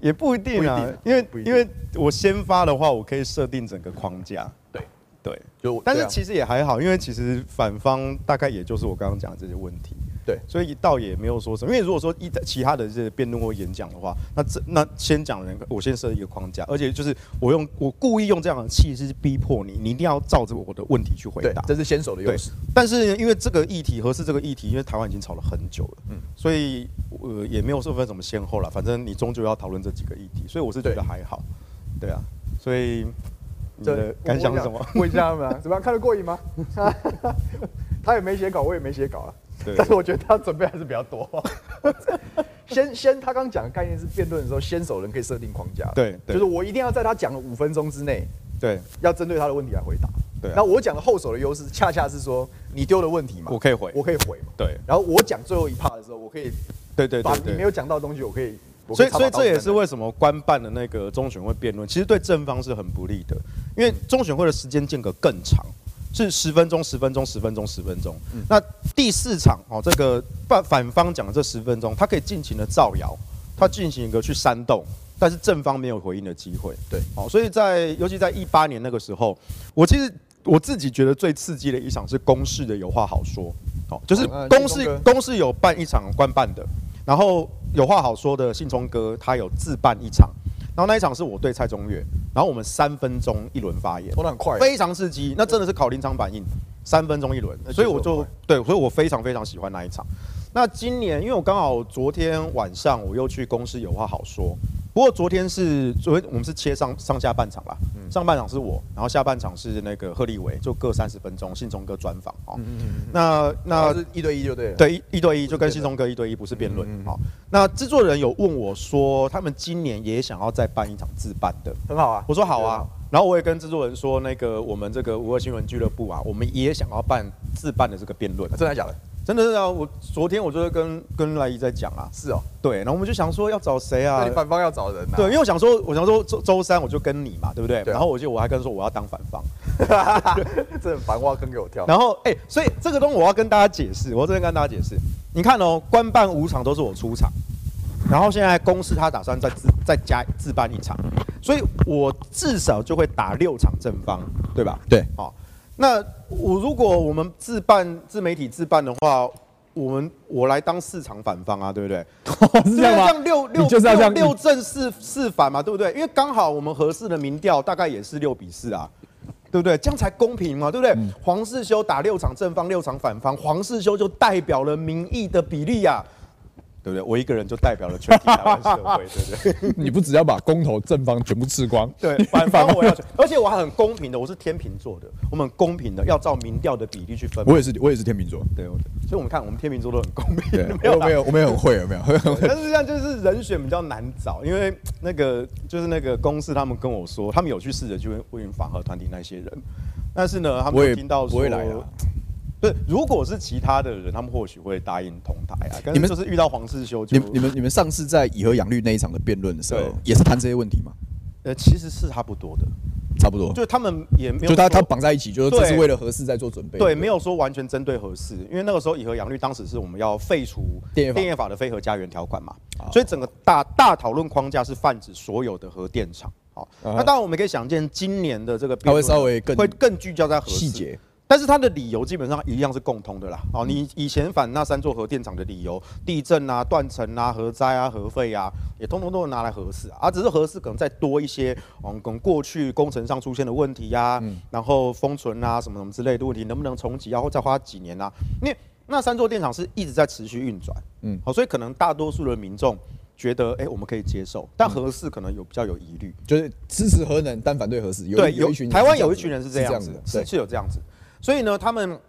也不一定啊，因为因为我先发的话，我可以设定整个框架。对对，就但是其实也还好，因为其实反方大概也就是我刚刚讲的这些问题。对，所以倒也没有说什么。因为如果说一其他的这些辩论或演讲的话，那这那先讲人，我先设一个框架，而且就是我用我故意用这样的气势逼迫你，你一定要照着我的问题去回答，这是先手的优势。但是因为这个议题，合适这个议题，因为台湾已经吵了很久了，嗯，所以呃也没有说分什么先后了，反正你终究要讨论这几个议题，所以我是觉得还好，对，对啊，所以。你的感想是什么？问一下他们啊，怎么样？看得过瘾吗？他也没写稿，我也没写稿啊。但是我觉得他准备还是比较多。先 先，他刚讲的概念是辩论的时候，先手人可以设定框架。对，就是我一定要在他讲了五分钟之内，对，要针对他的问题来回答。对。那我讲的后手的优势，恰恰是说你丢的问题嘛，我可以回，我可以回嘛。对。然后我讲最后一 part 的时候，我可以，对对对，把你没有讲到的东西，我可以。所以，所以这也是为什么官办的那个中选会辩论，其实对正方是很不利的，因为中选会的时间间隔更长，是十分钟、十分钟、十分钟、十分钟。那第四场哦，这个反反方讲的这十分钟，他可以尽情的造谣，他进行一个去煽动，但是正方没有回应的机会。对，哦，所以在尤其在一八年那个时候，我其实我自己觉得最刺激的一场是公视的有话好说，哦，就是公视公视有办一场官办的。然后有话好说的信聪哥，他有自办一场，然后那一场是我对蔡宗岳，然后我们三分钟一轮发言，很快，非常刺激，那真的是考临场反应，三分钟一轮，所以我就对，所以我非常非常喜欢那一场。那今年因为我刚好昨天晚上我又去公司有话好说。不过昨天是昨天我们是切上上下半场啦，上半场是我，然后下半场是那个贺立伟，就各三十分钟，信聪哥专访哦。那那是一对一就对了，对一一对一就跟信聪哥一对一，不是辩论。哦，那制作人有问我说，他们今年也想要再办一场自办的，很好啊。我说好啊，然后我也跟制作人说，那个我们这个五二新闻俱乐部啊，我们也想要办自办的这个辩论，真的假的？真的是啊，我昨天我就跟跟赖姨在讲啊，是哦，对，然后我们就想说要找谁啊？那你反方要找人啊？对，因为我想说，我想说周周三我就跟你嘛，对不对？然后我就我还跟说我要当反方，这反挖坑给我跳。然后哎、欸，所以这个东西我要跟大家解释，我这边跟大家解释，你看哦，官办五场都是我出场，然后现在公司他打算再自再加自办一场，所以我至少就会打六场正方，对吧？对，好。那我如果我们自办自媒体自办的话，我们我来当市场反方啊，对不对？是这样吗？六六就是要这样六正四四反嘛，对不对？因为刚好我们合适的民调大概也是六比四啊，对不对？这样才公平嘛，对不对？嗯、黄世修打六场正方，六场反方，黄世修就代表了民意的比例啊。对不对？我一个人就代表了全体台湾社会，对不对？你不只要把公投正方全部吃光，对，反方我要，而且我还很公平的，我是天秤座的，我们很公平的，要照民调的比例去分。我也是，我也是天秤座，对，所以我们看，我们天秤座都很公平。没有，没有，我们也很会，有没有？但是这样就是人选比较难找，因为那个就是那个公司他们跟我说，他们有去试着去问反核团体那些人，但是呢，他们有听到说。对，如果是其他的人，他们或许会答应同台啊。你们就是遇到黄世修，你你们你们上次在以和养绿那一场的辩论的时候，也是谈这些问题吗？呃，其实是差不多的，差不多。就他们也没有，就他他绑在一起，就是这是为了核四在做准备。对，没有说完全针对核四，因为那个时候以和养绿当时是我们要废除电业法的非核家园条款嘛，所以整个大大讨论框架是泛指所有的核电厂。好，那当然我们可以想见，今年的这个它会稍微更会更聚焦在核细节。但是他的理由基本上一样是共通的啦。哦，你以前反那三座核电厂的理由，地震啊、断层啊、核灾啊、核废啊，也通通都拿来核四啊。而只是核四可能再多一些，嗯，跟过去工程上出现的问题呀、啊，然后封存啊什么什么之类的问题，能不能重启，然后再花几年啊？因为那三座电厂是一直在持续运转，嗯，好，所以可能大多数的民众觉得，哎，我们可以接受，但核四可能有比较有疑虑，就是支持核能但反对核四。对，有台湾有一群人是这样子，是是有这样子。所以呢，他们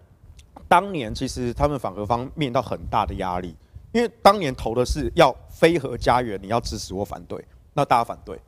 当年其实他们反核方面到很大的压力，因为当年投的是要非核家园，你要支持或反对，那大家反对。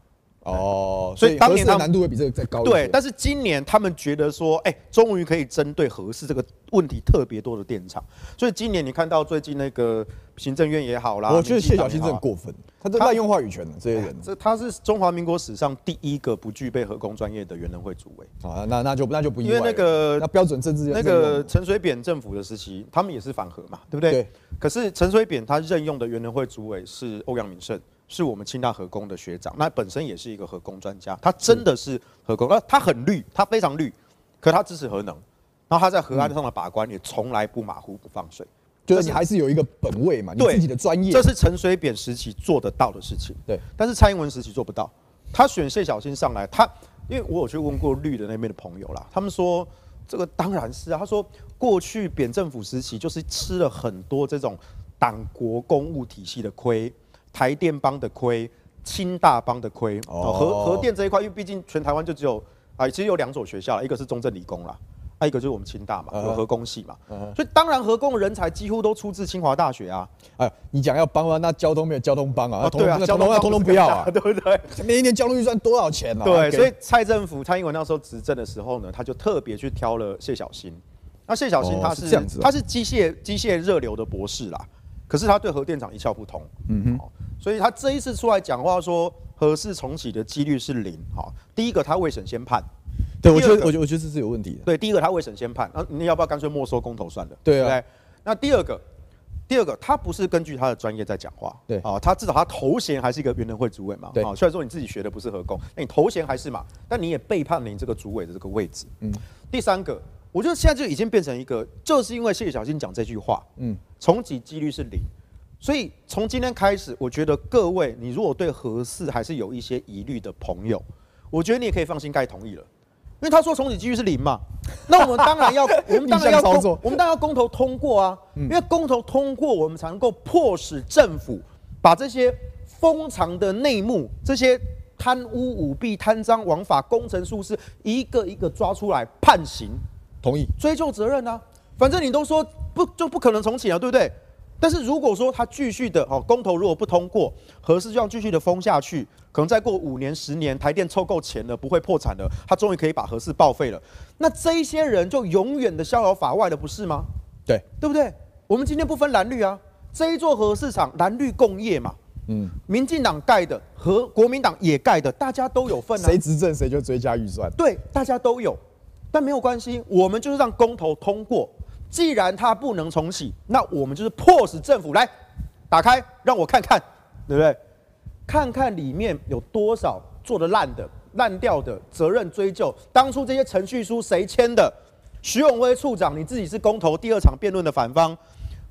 哦，所以当年他难度会比这个再高。对，但是今年他们觉得说，哎，终于可以针对合适这个问题特别多的电厂，所以今年你看到最近那个行政院也好啦，我觉得谢小新真的过分，他这滥用话语权了，这些人。这他是中华民国史上第一个不具备核工专业的原能会主委。啊，那那就那就不。因为那个那标准政治那个陈水扁政府的时期，他们也是反核嘛，对不对？对。可是陈水扁他任用的原能会主委是欧阳敏圣。是我们清大核工的学长，那本身也是一个核工专家，他真的是核工，那他很绿，他非常绿，可他支持核能，然后他在核安上的把关也从来不马虎不放水，就是你还是有一个本位嘛，你自己的专业，这是陈水扁时期做得到的事情。对，但是蔡英文时期做不到。他选谢小新上来，他因为我有去问过绿的那边的朋友啦，他们说这个当然是啊。他说过去扁政府时期就是吃了很多这种党国公务体系的亏，台电帮的亏，清大帮的亏。哦，核核电这一块，因为毕竟全台湾就只有啊，其实有两所学校，一个是中正理工啦。还有一个就是我们清大嘛，有核工系嘛，所以当然核工的人才几乎都出自清华大学啊。哎，你讲要帮啊，那交通没有交通帮啊，对啊，交通要通通不要啊，对不对？每一年交通预算多少钱啊？对，所以蔡政府蔡英文那时候执政的时候呢，他就特别去挑了谢小新。那谢小新他是他是机械机械热流的博士啦，可是他对核电厂一窍不通，嗯哼，所以他这一次出来讲话说核四重启的几率是零。哈，第一个他未审先判。对，我觉得，我觉得，我觉得这是有问题的。对，第一个他未审先判，那你要不要干脆没收公投算了？对啊。对，那第二个，第二个，他不是根据他的专业在讲话。对啊，他至少他头衔还是一个原能会主委嘛。对。啊，虽然说你自己学的不是核工，那你头衔还是嘛，但你也背叛了你这个主委的这个位置。嗯。第三个，我觉得现在就已经变成一个，就是因为谢小新讲这句话，嗯，重启几率是零，所以从今天开始，我觉得各位，你如果对核四还是有一些疑虑的朋友，我觉得你也可以放心盖同意了。因为他说重启几率是零嘛，那我们当然要，我们当然要 公，我们当然要公投通过啊。因为公投通过，我们才能够迫使政府把这些封藏的内幕、这些贪污舞弊、贪赃枉法、工程疏失，一个一个抓出来判刑，同意追究责任啊。反正你都说不就不可能重启了，对不对？但是如果说他继续的哦，公投如果不通过，核四就要继续的封下去，可能再过五年、十年，台电凑够钱了，不会破产了，他终于可以把核四报废了。那这一些人就永远的逍遥法外了，不是吗？对，对不对？我们今天不分蓝绿啊，这一座核市场蓝绿共业嘛，嗯，民进党盖的和国民党也盖的，大家都有份啊。谁执政谁就追加预算，对，大家都有，但没有关系，我们就是让公投通过。既然它不能重启，那我们就是迫使政府来打开，让我看看，对不对？看看里面有多少做得烂的、烂掉的，责任追究。当初这些程序书谁签的？徐永辉处长，你自己是公投第二场辩论的反方，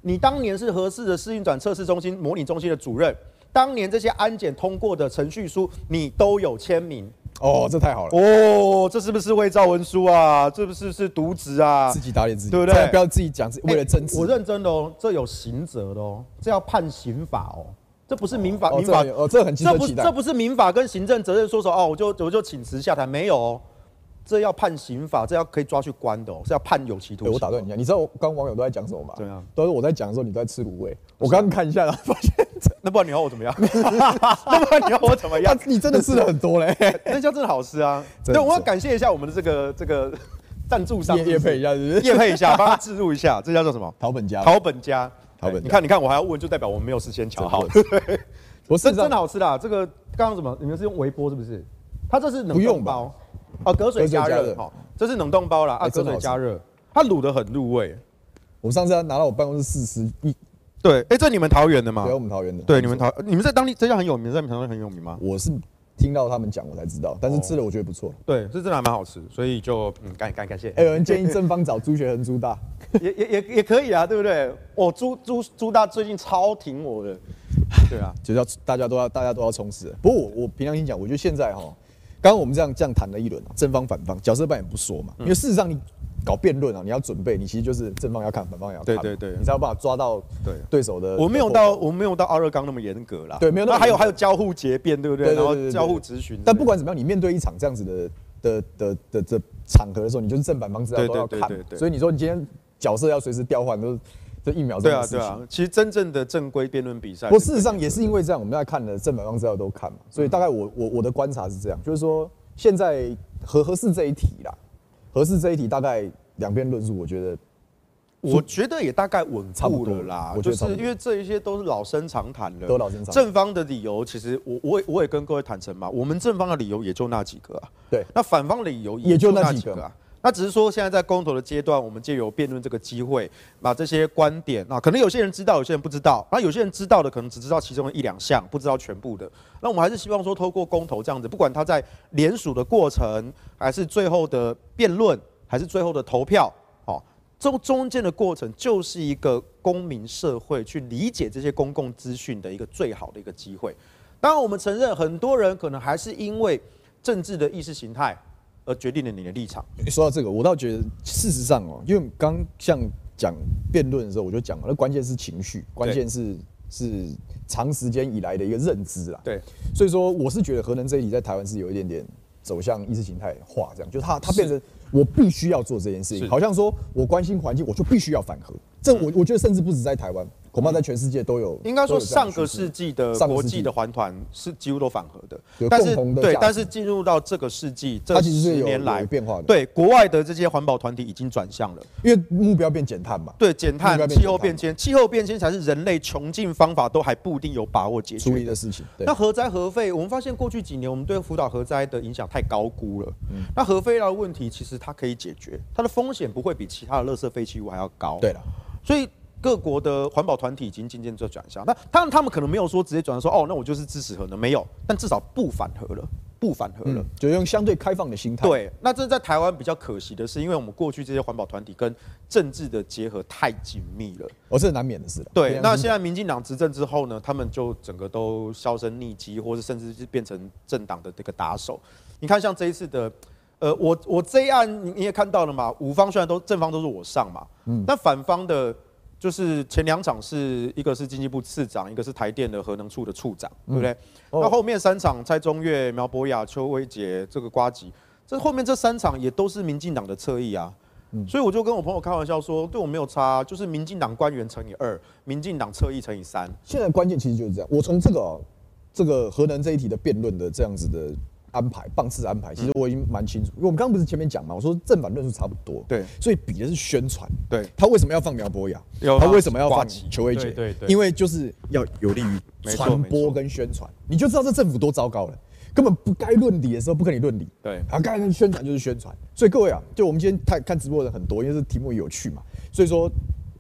你当年是合适的试运转测试中心模拟中心的主任，当年这些安检通过的程序书，你都有签名。哦，这太好了！哦，这是不是伪造文书啊？这不是是渎职啊？自己打脸自己，对不对？不要自己讲，为了政治。我认真的哦，这有刑责的哦，这要判刑法哦，这不是民法，民法哦，这很值得期待。这不是民法跟行政责任说说哦，我就我就请辞下台，没有哦。这要判刑法，这要可以抓去关的哦，是要判有期徒刑。我打断你一下，你知道我刚网友都在讲什么吗？对啊，都是我在讲的时候，你都在吃卤味。我刚刚看一下，发现 那不然你要我怎么样？那不然你要我怎么样？你真的吃了很多嘞，那家真的好吃啊！对，我要感谢一下我们的这个这个赞助商，叶配一下，是不是？业配一下，帮他置入一下，这叫做什么？桃本家。桃本家，桃本。你看，你看，我还要问，就代表我们没有事先瞧好。我是真的好吃啦，这个刚刚什么？你们是用微波是不是？它这是冷冻包。哦，隔水加热，好，这是冷冻包啦。啊，隔水加热，它卤的很入味。我上次拿到我办公室试吃，一，对，哎，这你们桃园的吗？对，我们桃园的。对，你们桃，你们在当地这家很有名，在你们桃园很有名吗？我是听到他们讲我才知道，但是吃了我觉得不错。对，这真的还蛮好吃，所以就嗯，感感感谢。哎，有人建议正方找朱学恒朱大，也也也也可以啊，对不对？哦，朱朱朱大最近超挺我的，对啊，就是要大家都要大家都要充实。不过我我平常心讲，我觉得现在哈。刚刚我们这样这样谈了一轮，正方反方角色扮演不说嘛，因为事实上你搞辩论啊，你要准备，你其实就是正方要看，反方也要看，对对对，你才有办法抓到对对手的。我没有到我没有到阿热刚那么严格啦，对，没有。那还有还有交互结辩，对不对？然后交互咨询。但不管怎么样，你面对一场这样子的的的的的场合的时候，你就是正反方知道都要看，所以你说你今天角色要随时调换都。这一秒钟的事情。对啊，对啊。其实真正的正规辩论比赛，不，事实上也是因为这样，我们在看的正反方资料都看嘛，所以大概我我我的观察是这样，就是说现在合合适这一题啦，核四这一题大概两边论述，我觉得，我觉得也大概稳固了啦。我觉得是因为这一些都是老生常谈了，都老生常谈。正方的理由其实我我也我也跟各位坦诚嘛，我们正方的理由也就那几个啊。对。那反方的理由也就那几个啊。那只是说，现在在公投的阶段，我们借由辩论这个机会，把这些观点啊，可能有些人知道，有些人不知道。那有些人知道的，可能只知道其中的一两项，不知道全部的。那我们还是希望说，透过公投这样子，不管他在联署的过程，还是最后的辩论，还是最后的投票，哦，中中间的过程就是一个公民社会去理解这些公共资讯的一个最好的一个机会。当然，我们承认很多人可能还是因为政治的意识形态而决定了你的立场。说到这个，我倒觉得事实上哦，因为刚像讲辩论的时候，我就讲了，那关键是情绪，关键是是长时间以来的一个认知啦。对，所以说我是觉得核能这一题在台湾是有一点点走向意识形态化，这样就它它变成。我必须要做这件事情，好像说我关心环境，我就必须要反核。这我我觉得甚至不止在台湾，恐怕在全世界都有。应该说上个世纪的国际的环团是几乎都反核的，但是对，但是进入到这个世纪这十年来变化的。对，国外的这些环保团体已经转向了，因为目标变减碳嘛。对，减碳、气候变迁，气候变迁才是人类穷尽方法都还不一定有把握解决处理的事情。那核灾核废，我们发现过去几年我们对福岛核灾的影响太高估了。那核废料的问题其实它可以解决，它的风险不会比其他的垃圾废弃物还要高。对了，所以。各国的环保团体已经渐渐在转向，那当然他们可能没有说直接转向说哦，那我就是支持核能，没有，但至少不反核了，不反核了，嗯、就用相对开放的心态。对，那这在台湾比较可惜的是，因为我们过去这些环保团体跟政治的结合太紧密了，哦，这是难免的事。对，那现在民进党执政之后呢，他们就整个都销声匿迹，或者甚至是变成政党的这个打手。你看，像这一次的，呃，我我这一案你也看到了嘛，五方虽然都正方都是我上嘛，嗯，但反方的。就是前两场是一个是经济部次长，一个是台电的核能处的处长，对不对？嗯、那后面三场蔡中岳、苗博雅、邱威杰这个瓜吉，这后面这三场也都是民进党的侧翼啊。嗯、所以我就跟我朋友开玩笑说，对我没有差，就是民进党官员乘以二，民进党侧翼乘以三。现在关键其实就是这样。我从这个这个核能这一题的辩论的这样子的。安排棒次安排，其实我已经蛮清楚，因为我们刚刚不是前面讲嘛，我说正反论述差不多，对，所以比的是宣传，对，他为什么要放苗博雅？他为什么要放邱威杰？对对，因为就是要有利于传播跟宣传，你就知道这政府多糟糕了，根本不该论理的时候不跟你论理，对，啊，该宣传就是宣传，所以各位啊，就我们今天看看直播的人很多，因为这题目有趣嘛，所以说。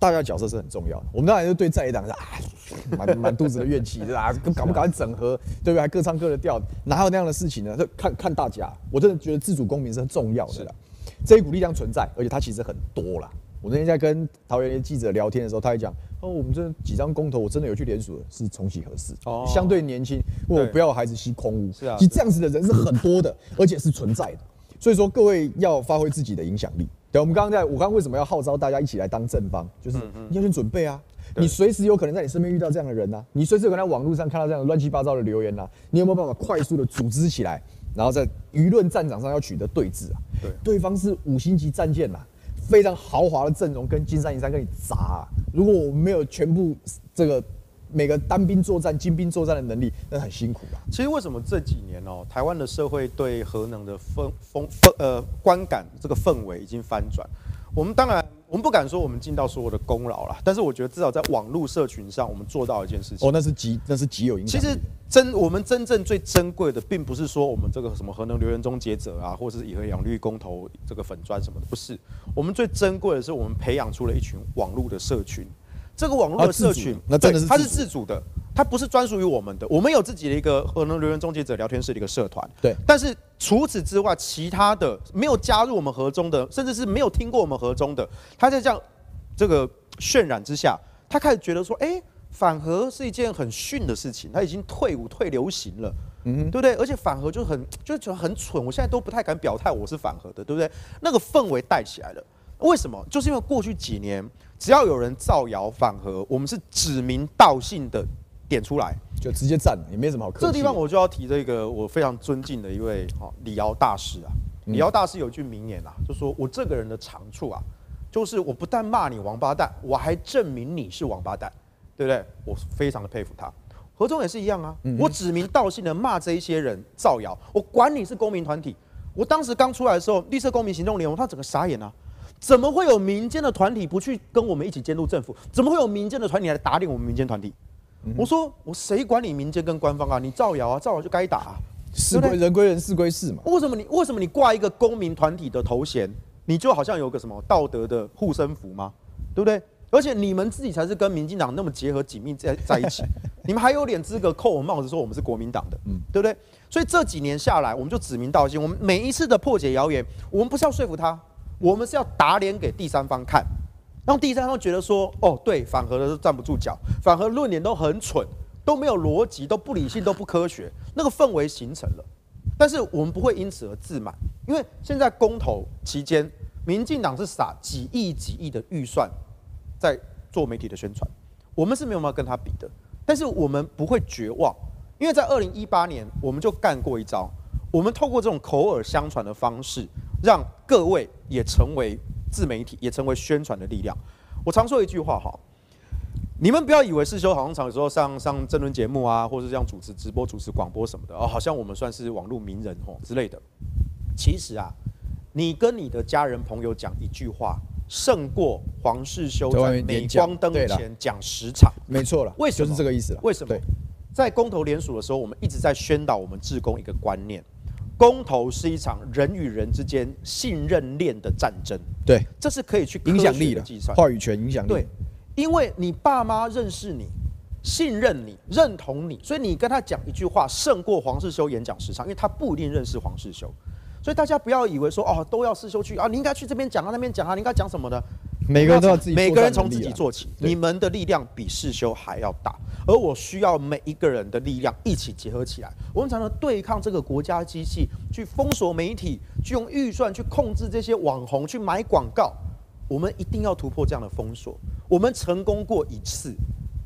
大家角色是很重要的，我们当然就对在野党是啊，满满肚子的怨气，对吧？搞不搞整合，对不对？还各唱各的调，哪有那样的事情呢？看看大家，我真的觉得自主公民是很重要的，这一股力量存在，而且它其实很多啦。我那天在跟桃园的记者聊天的时候，他还讲哦，我们这几张公投，我真的有去联署的，是重启合适，哦，相对年轻，我不要孩子吸空屋。是啊，其实这样子的人是很多的，而且是存在的。所以说，各位要发挥自己的影响力。对，我们刚刚在，我刚刚为什么要号召大家一起来当正方？就是你要先准备啊，你随时有可能在你身边遇到这样的人呐、啊，你随时有可能在网络上看到这样的乱七八糟的留言呐、啊，你有没有办法快速的组织起来，然后在舆论战场上要取得对峙啊？对，对方是五星级战舰呐，非常豪华的阵容跟金山银山跟你砸、啊，如果我们没有全部这个。每个单兵作战、精兵作战的能力，那很辛苦啊。其实为什么这几年哦，台湾的社会对核能的风风风呃观感这个氛围已经翻转。我们当然，我们不敢说我们尽到所有的功劳了，但是我觉得至少在网络社群上，我们做到一件事情。哦，那是极那是极有影响。其实真我们真正最珍贵的，并不是说我们这个什么核能留言终结者啊，或者是以核养绿公投这个粉砖什么的，不是。我们最珍贵的是，我们培养出了一群网络的社群。这个网络的社群，那真的是它是自主的，它不是专属于我们的。我们有自己的一个核能留言终结者聊天室的一个社团，对。但是除此之外，其他的没有加入我们核中的，甚至是没有听过我们核中的，他在这样这个渲染之下，他开始觉得说，哎，反核是一件很逊的事情，他已经退伍退流行了，嗯，对不对？而且反核就很就觉得很蠢，我现在都不太敢表态我是反核的，对不对？那个氛围带起来了，为什么？就是因为过去几年。只要有人造谣反核，我们是指名道姓的点出来，就直接站了，也没什么好客气。这个地方我就要提这个我非常尊敬的一位哈李敖大师啊，李敖大师有一句名言啊，就说我这个人的长处啊，就是我不但骂你王八蛋，我还证明你是王八蛋，对不对？我非常的佩服他。何中也是一样啊，我指名道姓的骂这一些人造谣，我管你是公民团体。我当时刚出来的时候，绿色公民行动联盟他整个傻眼啊。怎么会有民间的团体不去跟我们一起监督政府？怎么会有民间的团体来打脸我们民间团体？嗯、我说我谁管你民间跟官方啊？你造谣啊，造谣就该打啊。事归人归人，事归事嘛。为什么你为什么你挂一个公民团体的头衔，你就好像有个什么道德的护身符吗？对不对？而且你们自己才是跟民进党那么结合紧密在在一起，你们还有脸资格扣我们帽子说我们是国民党的？嗯，对不对？所以这几年下来，我们就指名道姓，我们每一次的破解谣言，我们不是要说服他。我们是要打脸给第三方看，让第三方觉得说，哦，对，反核的都站不住脚，反核论点都很蠢，都没有逻辑，都不理性，都不科学，那个氛围形成了。但是我们不会因此而自满，因为现在公投期间，民进党是撒几亿几亿的预算在做媒体的宣传，我们是没有办法跟他比的。但是我们不会绝望，因为在二零一八年我们就干过一招，我们透过这种口耳相传的方式，让各位也成为。自媒体也成为宣传的力量。我常说一句话哈，你们不要以为世修好像常有时候上上政论节目啊，或者是这样主持直播、主持广播什么的哦，好像我们算是网络名人哦之类的。其实啊，你跟你的家人朋友讲一句话，胜过黄世修在镁光灯前讲十场。没错了，为什么？就是这个意思了。为什么？在公投联署的时候，我们一直在宣导我们志工一个观念。公投是一场人与人之间信任链的战争，对，这是可以去影响力的计算，话语权影响力。对，因为你爸妈认识你、信任你、认同你，所以你跟他讲一句话，胜过黄世修演讲时长，因为他不一定认识黄世修。所以大家不要以为说哦，都要世修去啊，你应该去这边讲啊，那边讲啊，你应该讲什么的？每个人都要自己，每个人从自己做起。你们的力量比世修还要大，而我需要每一个人的力量一起结合起来，我们才能对抗这个国家机器，去封锁媒体，去用预算去控制这些网红，去买广告。我们一定要突破这样的封锁。我们成功过一次，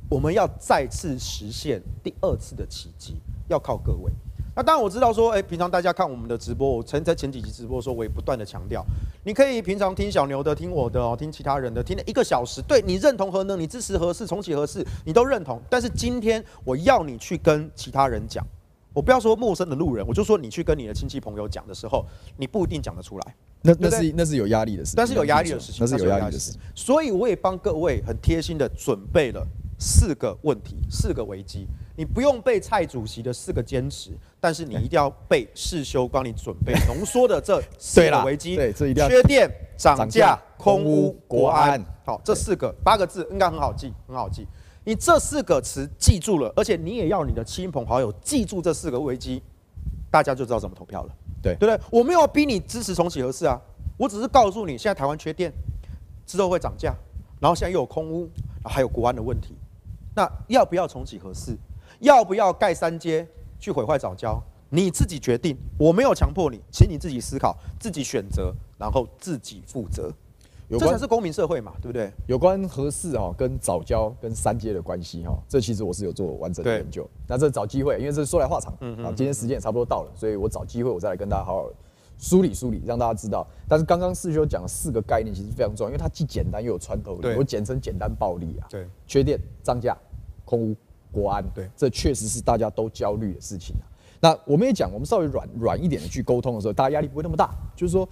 我们要再次实现第二次的奇迹，要靠各位。那当然我知道说，哎，平常大家看我们的直播，我曾在前几集直播的时候，我也不断的强调，你可以平常听小牛的，听我的哦，听其他人的，听了一个小时，对你认同何能，你支持何事重启何事，你都认同。但是今天我要你去跟其他人讲，我不要说陌生的路人，我就说你去跟你的亲戚朋友讲的时候，你不一定讲得出来。那那是那是有压力的事，但是有压力的事情，那是有压力的事。所以我也帮各位很贴心的准备了四个问题，四个危机。你不用背蔡主席的四个坚持，但是你一定要背世修帮你准备浓缩的这四个危机：对，这一定要缺电、涨价、空屋、国安。好，这四个八个字应该很好记，很好记。你这四个词记住了，而且你也要你的亲朋好友记住这四个危机，大家就知道怎么投票了。对，对不对？我没有逼你支持重启核四啊，我只是告诉你，现在台湾缺电，之后会涨价，然后现在又有空屋，还有国安的问题，那要不要重启核四？要不要盖三阶去毁坏早教？你自己决定，我没有强迫你，请你自己思考，自己选择，然后自己负责。这才是公民社会嘛，对不对？有关合适哈跟早教跟三阶的关系哈，这其实我是有做完整的研究。那这找机会，因为这是说来话长，嗯嗯，今天时间也差不多到了，所以我找机会我再来跟大家好好梳理梳理，让大家知道。但是刚刚世修讲的四个概念其实非常重要，因为它既简单又有穿透力，我简称简单暴力啊。对，缺电、涨价、空污。国安，对，这确实是大家都焦虑的事情啊。那我们也讲，我们稍微软软一点的去沟通的时候，大家压力不会那么大。就是说，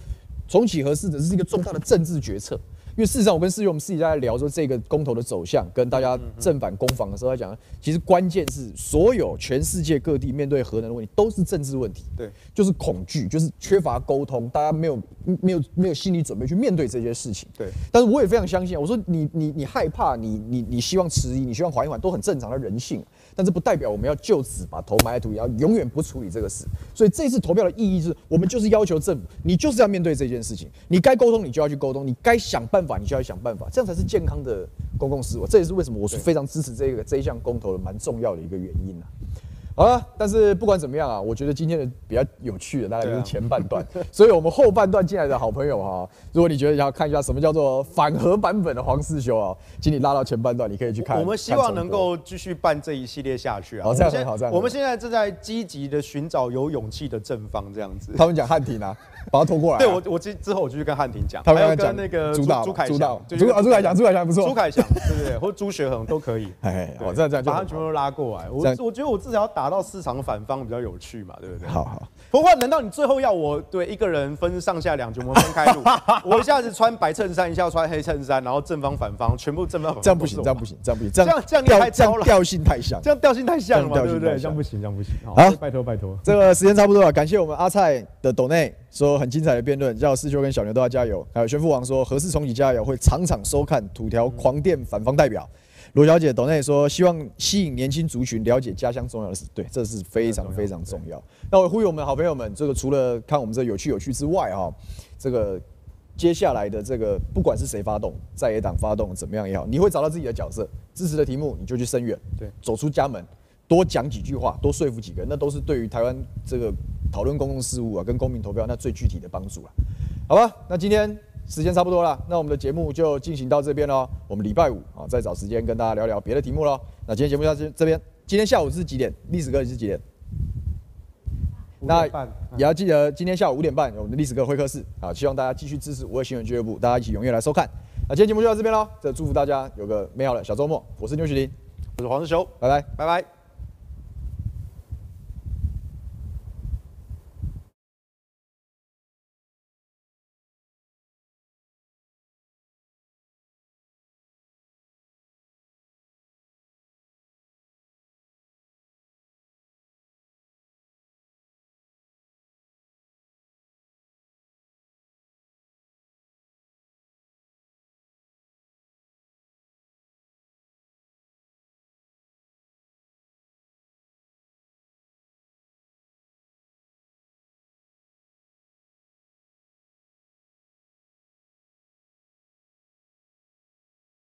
重启核四只是一个重大的政治决策。因为事实上，我跟世修我们私底下在聊说这个公投的走向，跟大家正反攻防的时候，他讲，其实关键是所有全世界各地面对核能的问题都是政治问题，对，就是恐惧，就是缺乏沟通，大家没有没有没有心理准备去面对这些事情，对。但是我也非常相信，我说你你你害怕，你你你希望迟疑，你希望缓一缓，都很正常的人性。但是不代表我们要就此把头埋在土里，要永远不处理这个事。所以这次投票的意义是，我们就是要求政府，你就是要面对这件事情，你该沟通你就要去沟通，你该想办法你就要想办法，这样才是健康的公共事务。这也是为什么我是非常支持这个这一项公投的蛮重要的一个原因啊。好了，但是不管怎么样啊，我觉得今天的比较有趣的大概就是前半段，所以我们后半段进来的好朋友哈，如果你觉得想要看一下什么叫做反核版本的黄世修啊，请你拉到前半段，你可以去看。我们希望能够继续办这一系列下去啊。好，这样很好，这样。我们现在正在积极的寻找有勇气的正方，这样子。他们讲汉庭啊，把他拖过来。对我，我之之后我就去跟汉庭讲。他们要跟那个朱朱凯翔，朱啊朱凯翔，朱凯翔不错。朱凯翔，对不对？或朱学恒都可以。哎，我这样这样，把他全部都拉过来。我我觉得我至少要打到市场反方比较有趣嘛，对不对？好好。不过，难道你最后要我对一个人分上下两局，我们分开录？我一下子穿白衬衫，一下穿黑衬衫，然后正方反方全部正方反方。这样不行，这样不行，这样不行，这样这样你太糟了，调性太像，这样调性太像了嘛，对不对？这样不行，这样不行。好，拜托拜托。这个时间差不多了，感谢我们阿蔡的抖内说很精彩的辩论，叫世修跟小牛都要加油。还有玄父王说何氏重启加油，会场场收看土条狂电反方代表。罗小姐董内说，希望吸引年轻族群了解家乡重要的事，对，这是非常非常重要。那我呼吁我们好朋友们，这个除了看我们这有趣有趣之外，哈，这个接下来的这个不管是谁发动，在野党发动怎么样也好，你会找到自己的角色，支持的题目你就去声援，对，走出家门，多讲几句话，多说服几个人，那都是对于台湾这个讨论公共事务啊，跟公民投票那最具体的帮助了，好吧？那今天时间差不多了，那我们的节目就进行到这边喽。我们礼拜五啊再找时间跟大家聊聊别的题目喽。那今天节目到这这边，今天下午是几点？历史课是几点？那也要记得今天下午五点半有我们的历史课会客室啊，希望大家继续支持五二新闻俱乐部，大家一起踊跃来收看。那今天节目就到这边喽，这祝福大家有个美好的小周末。我是牛煦庭，我是黄世修，拜拜，拜拜。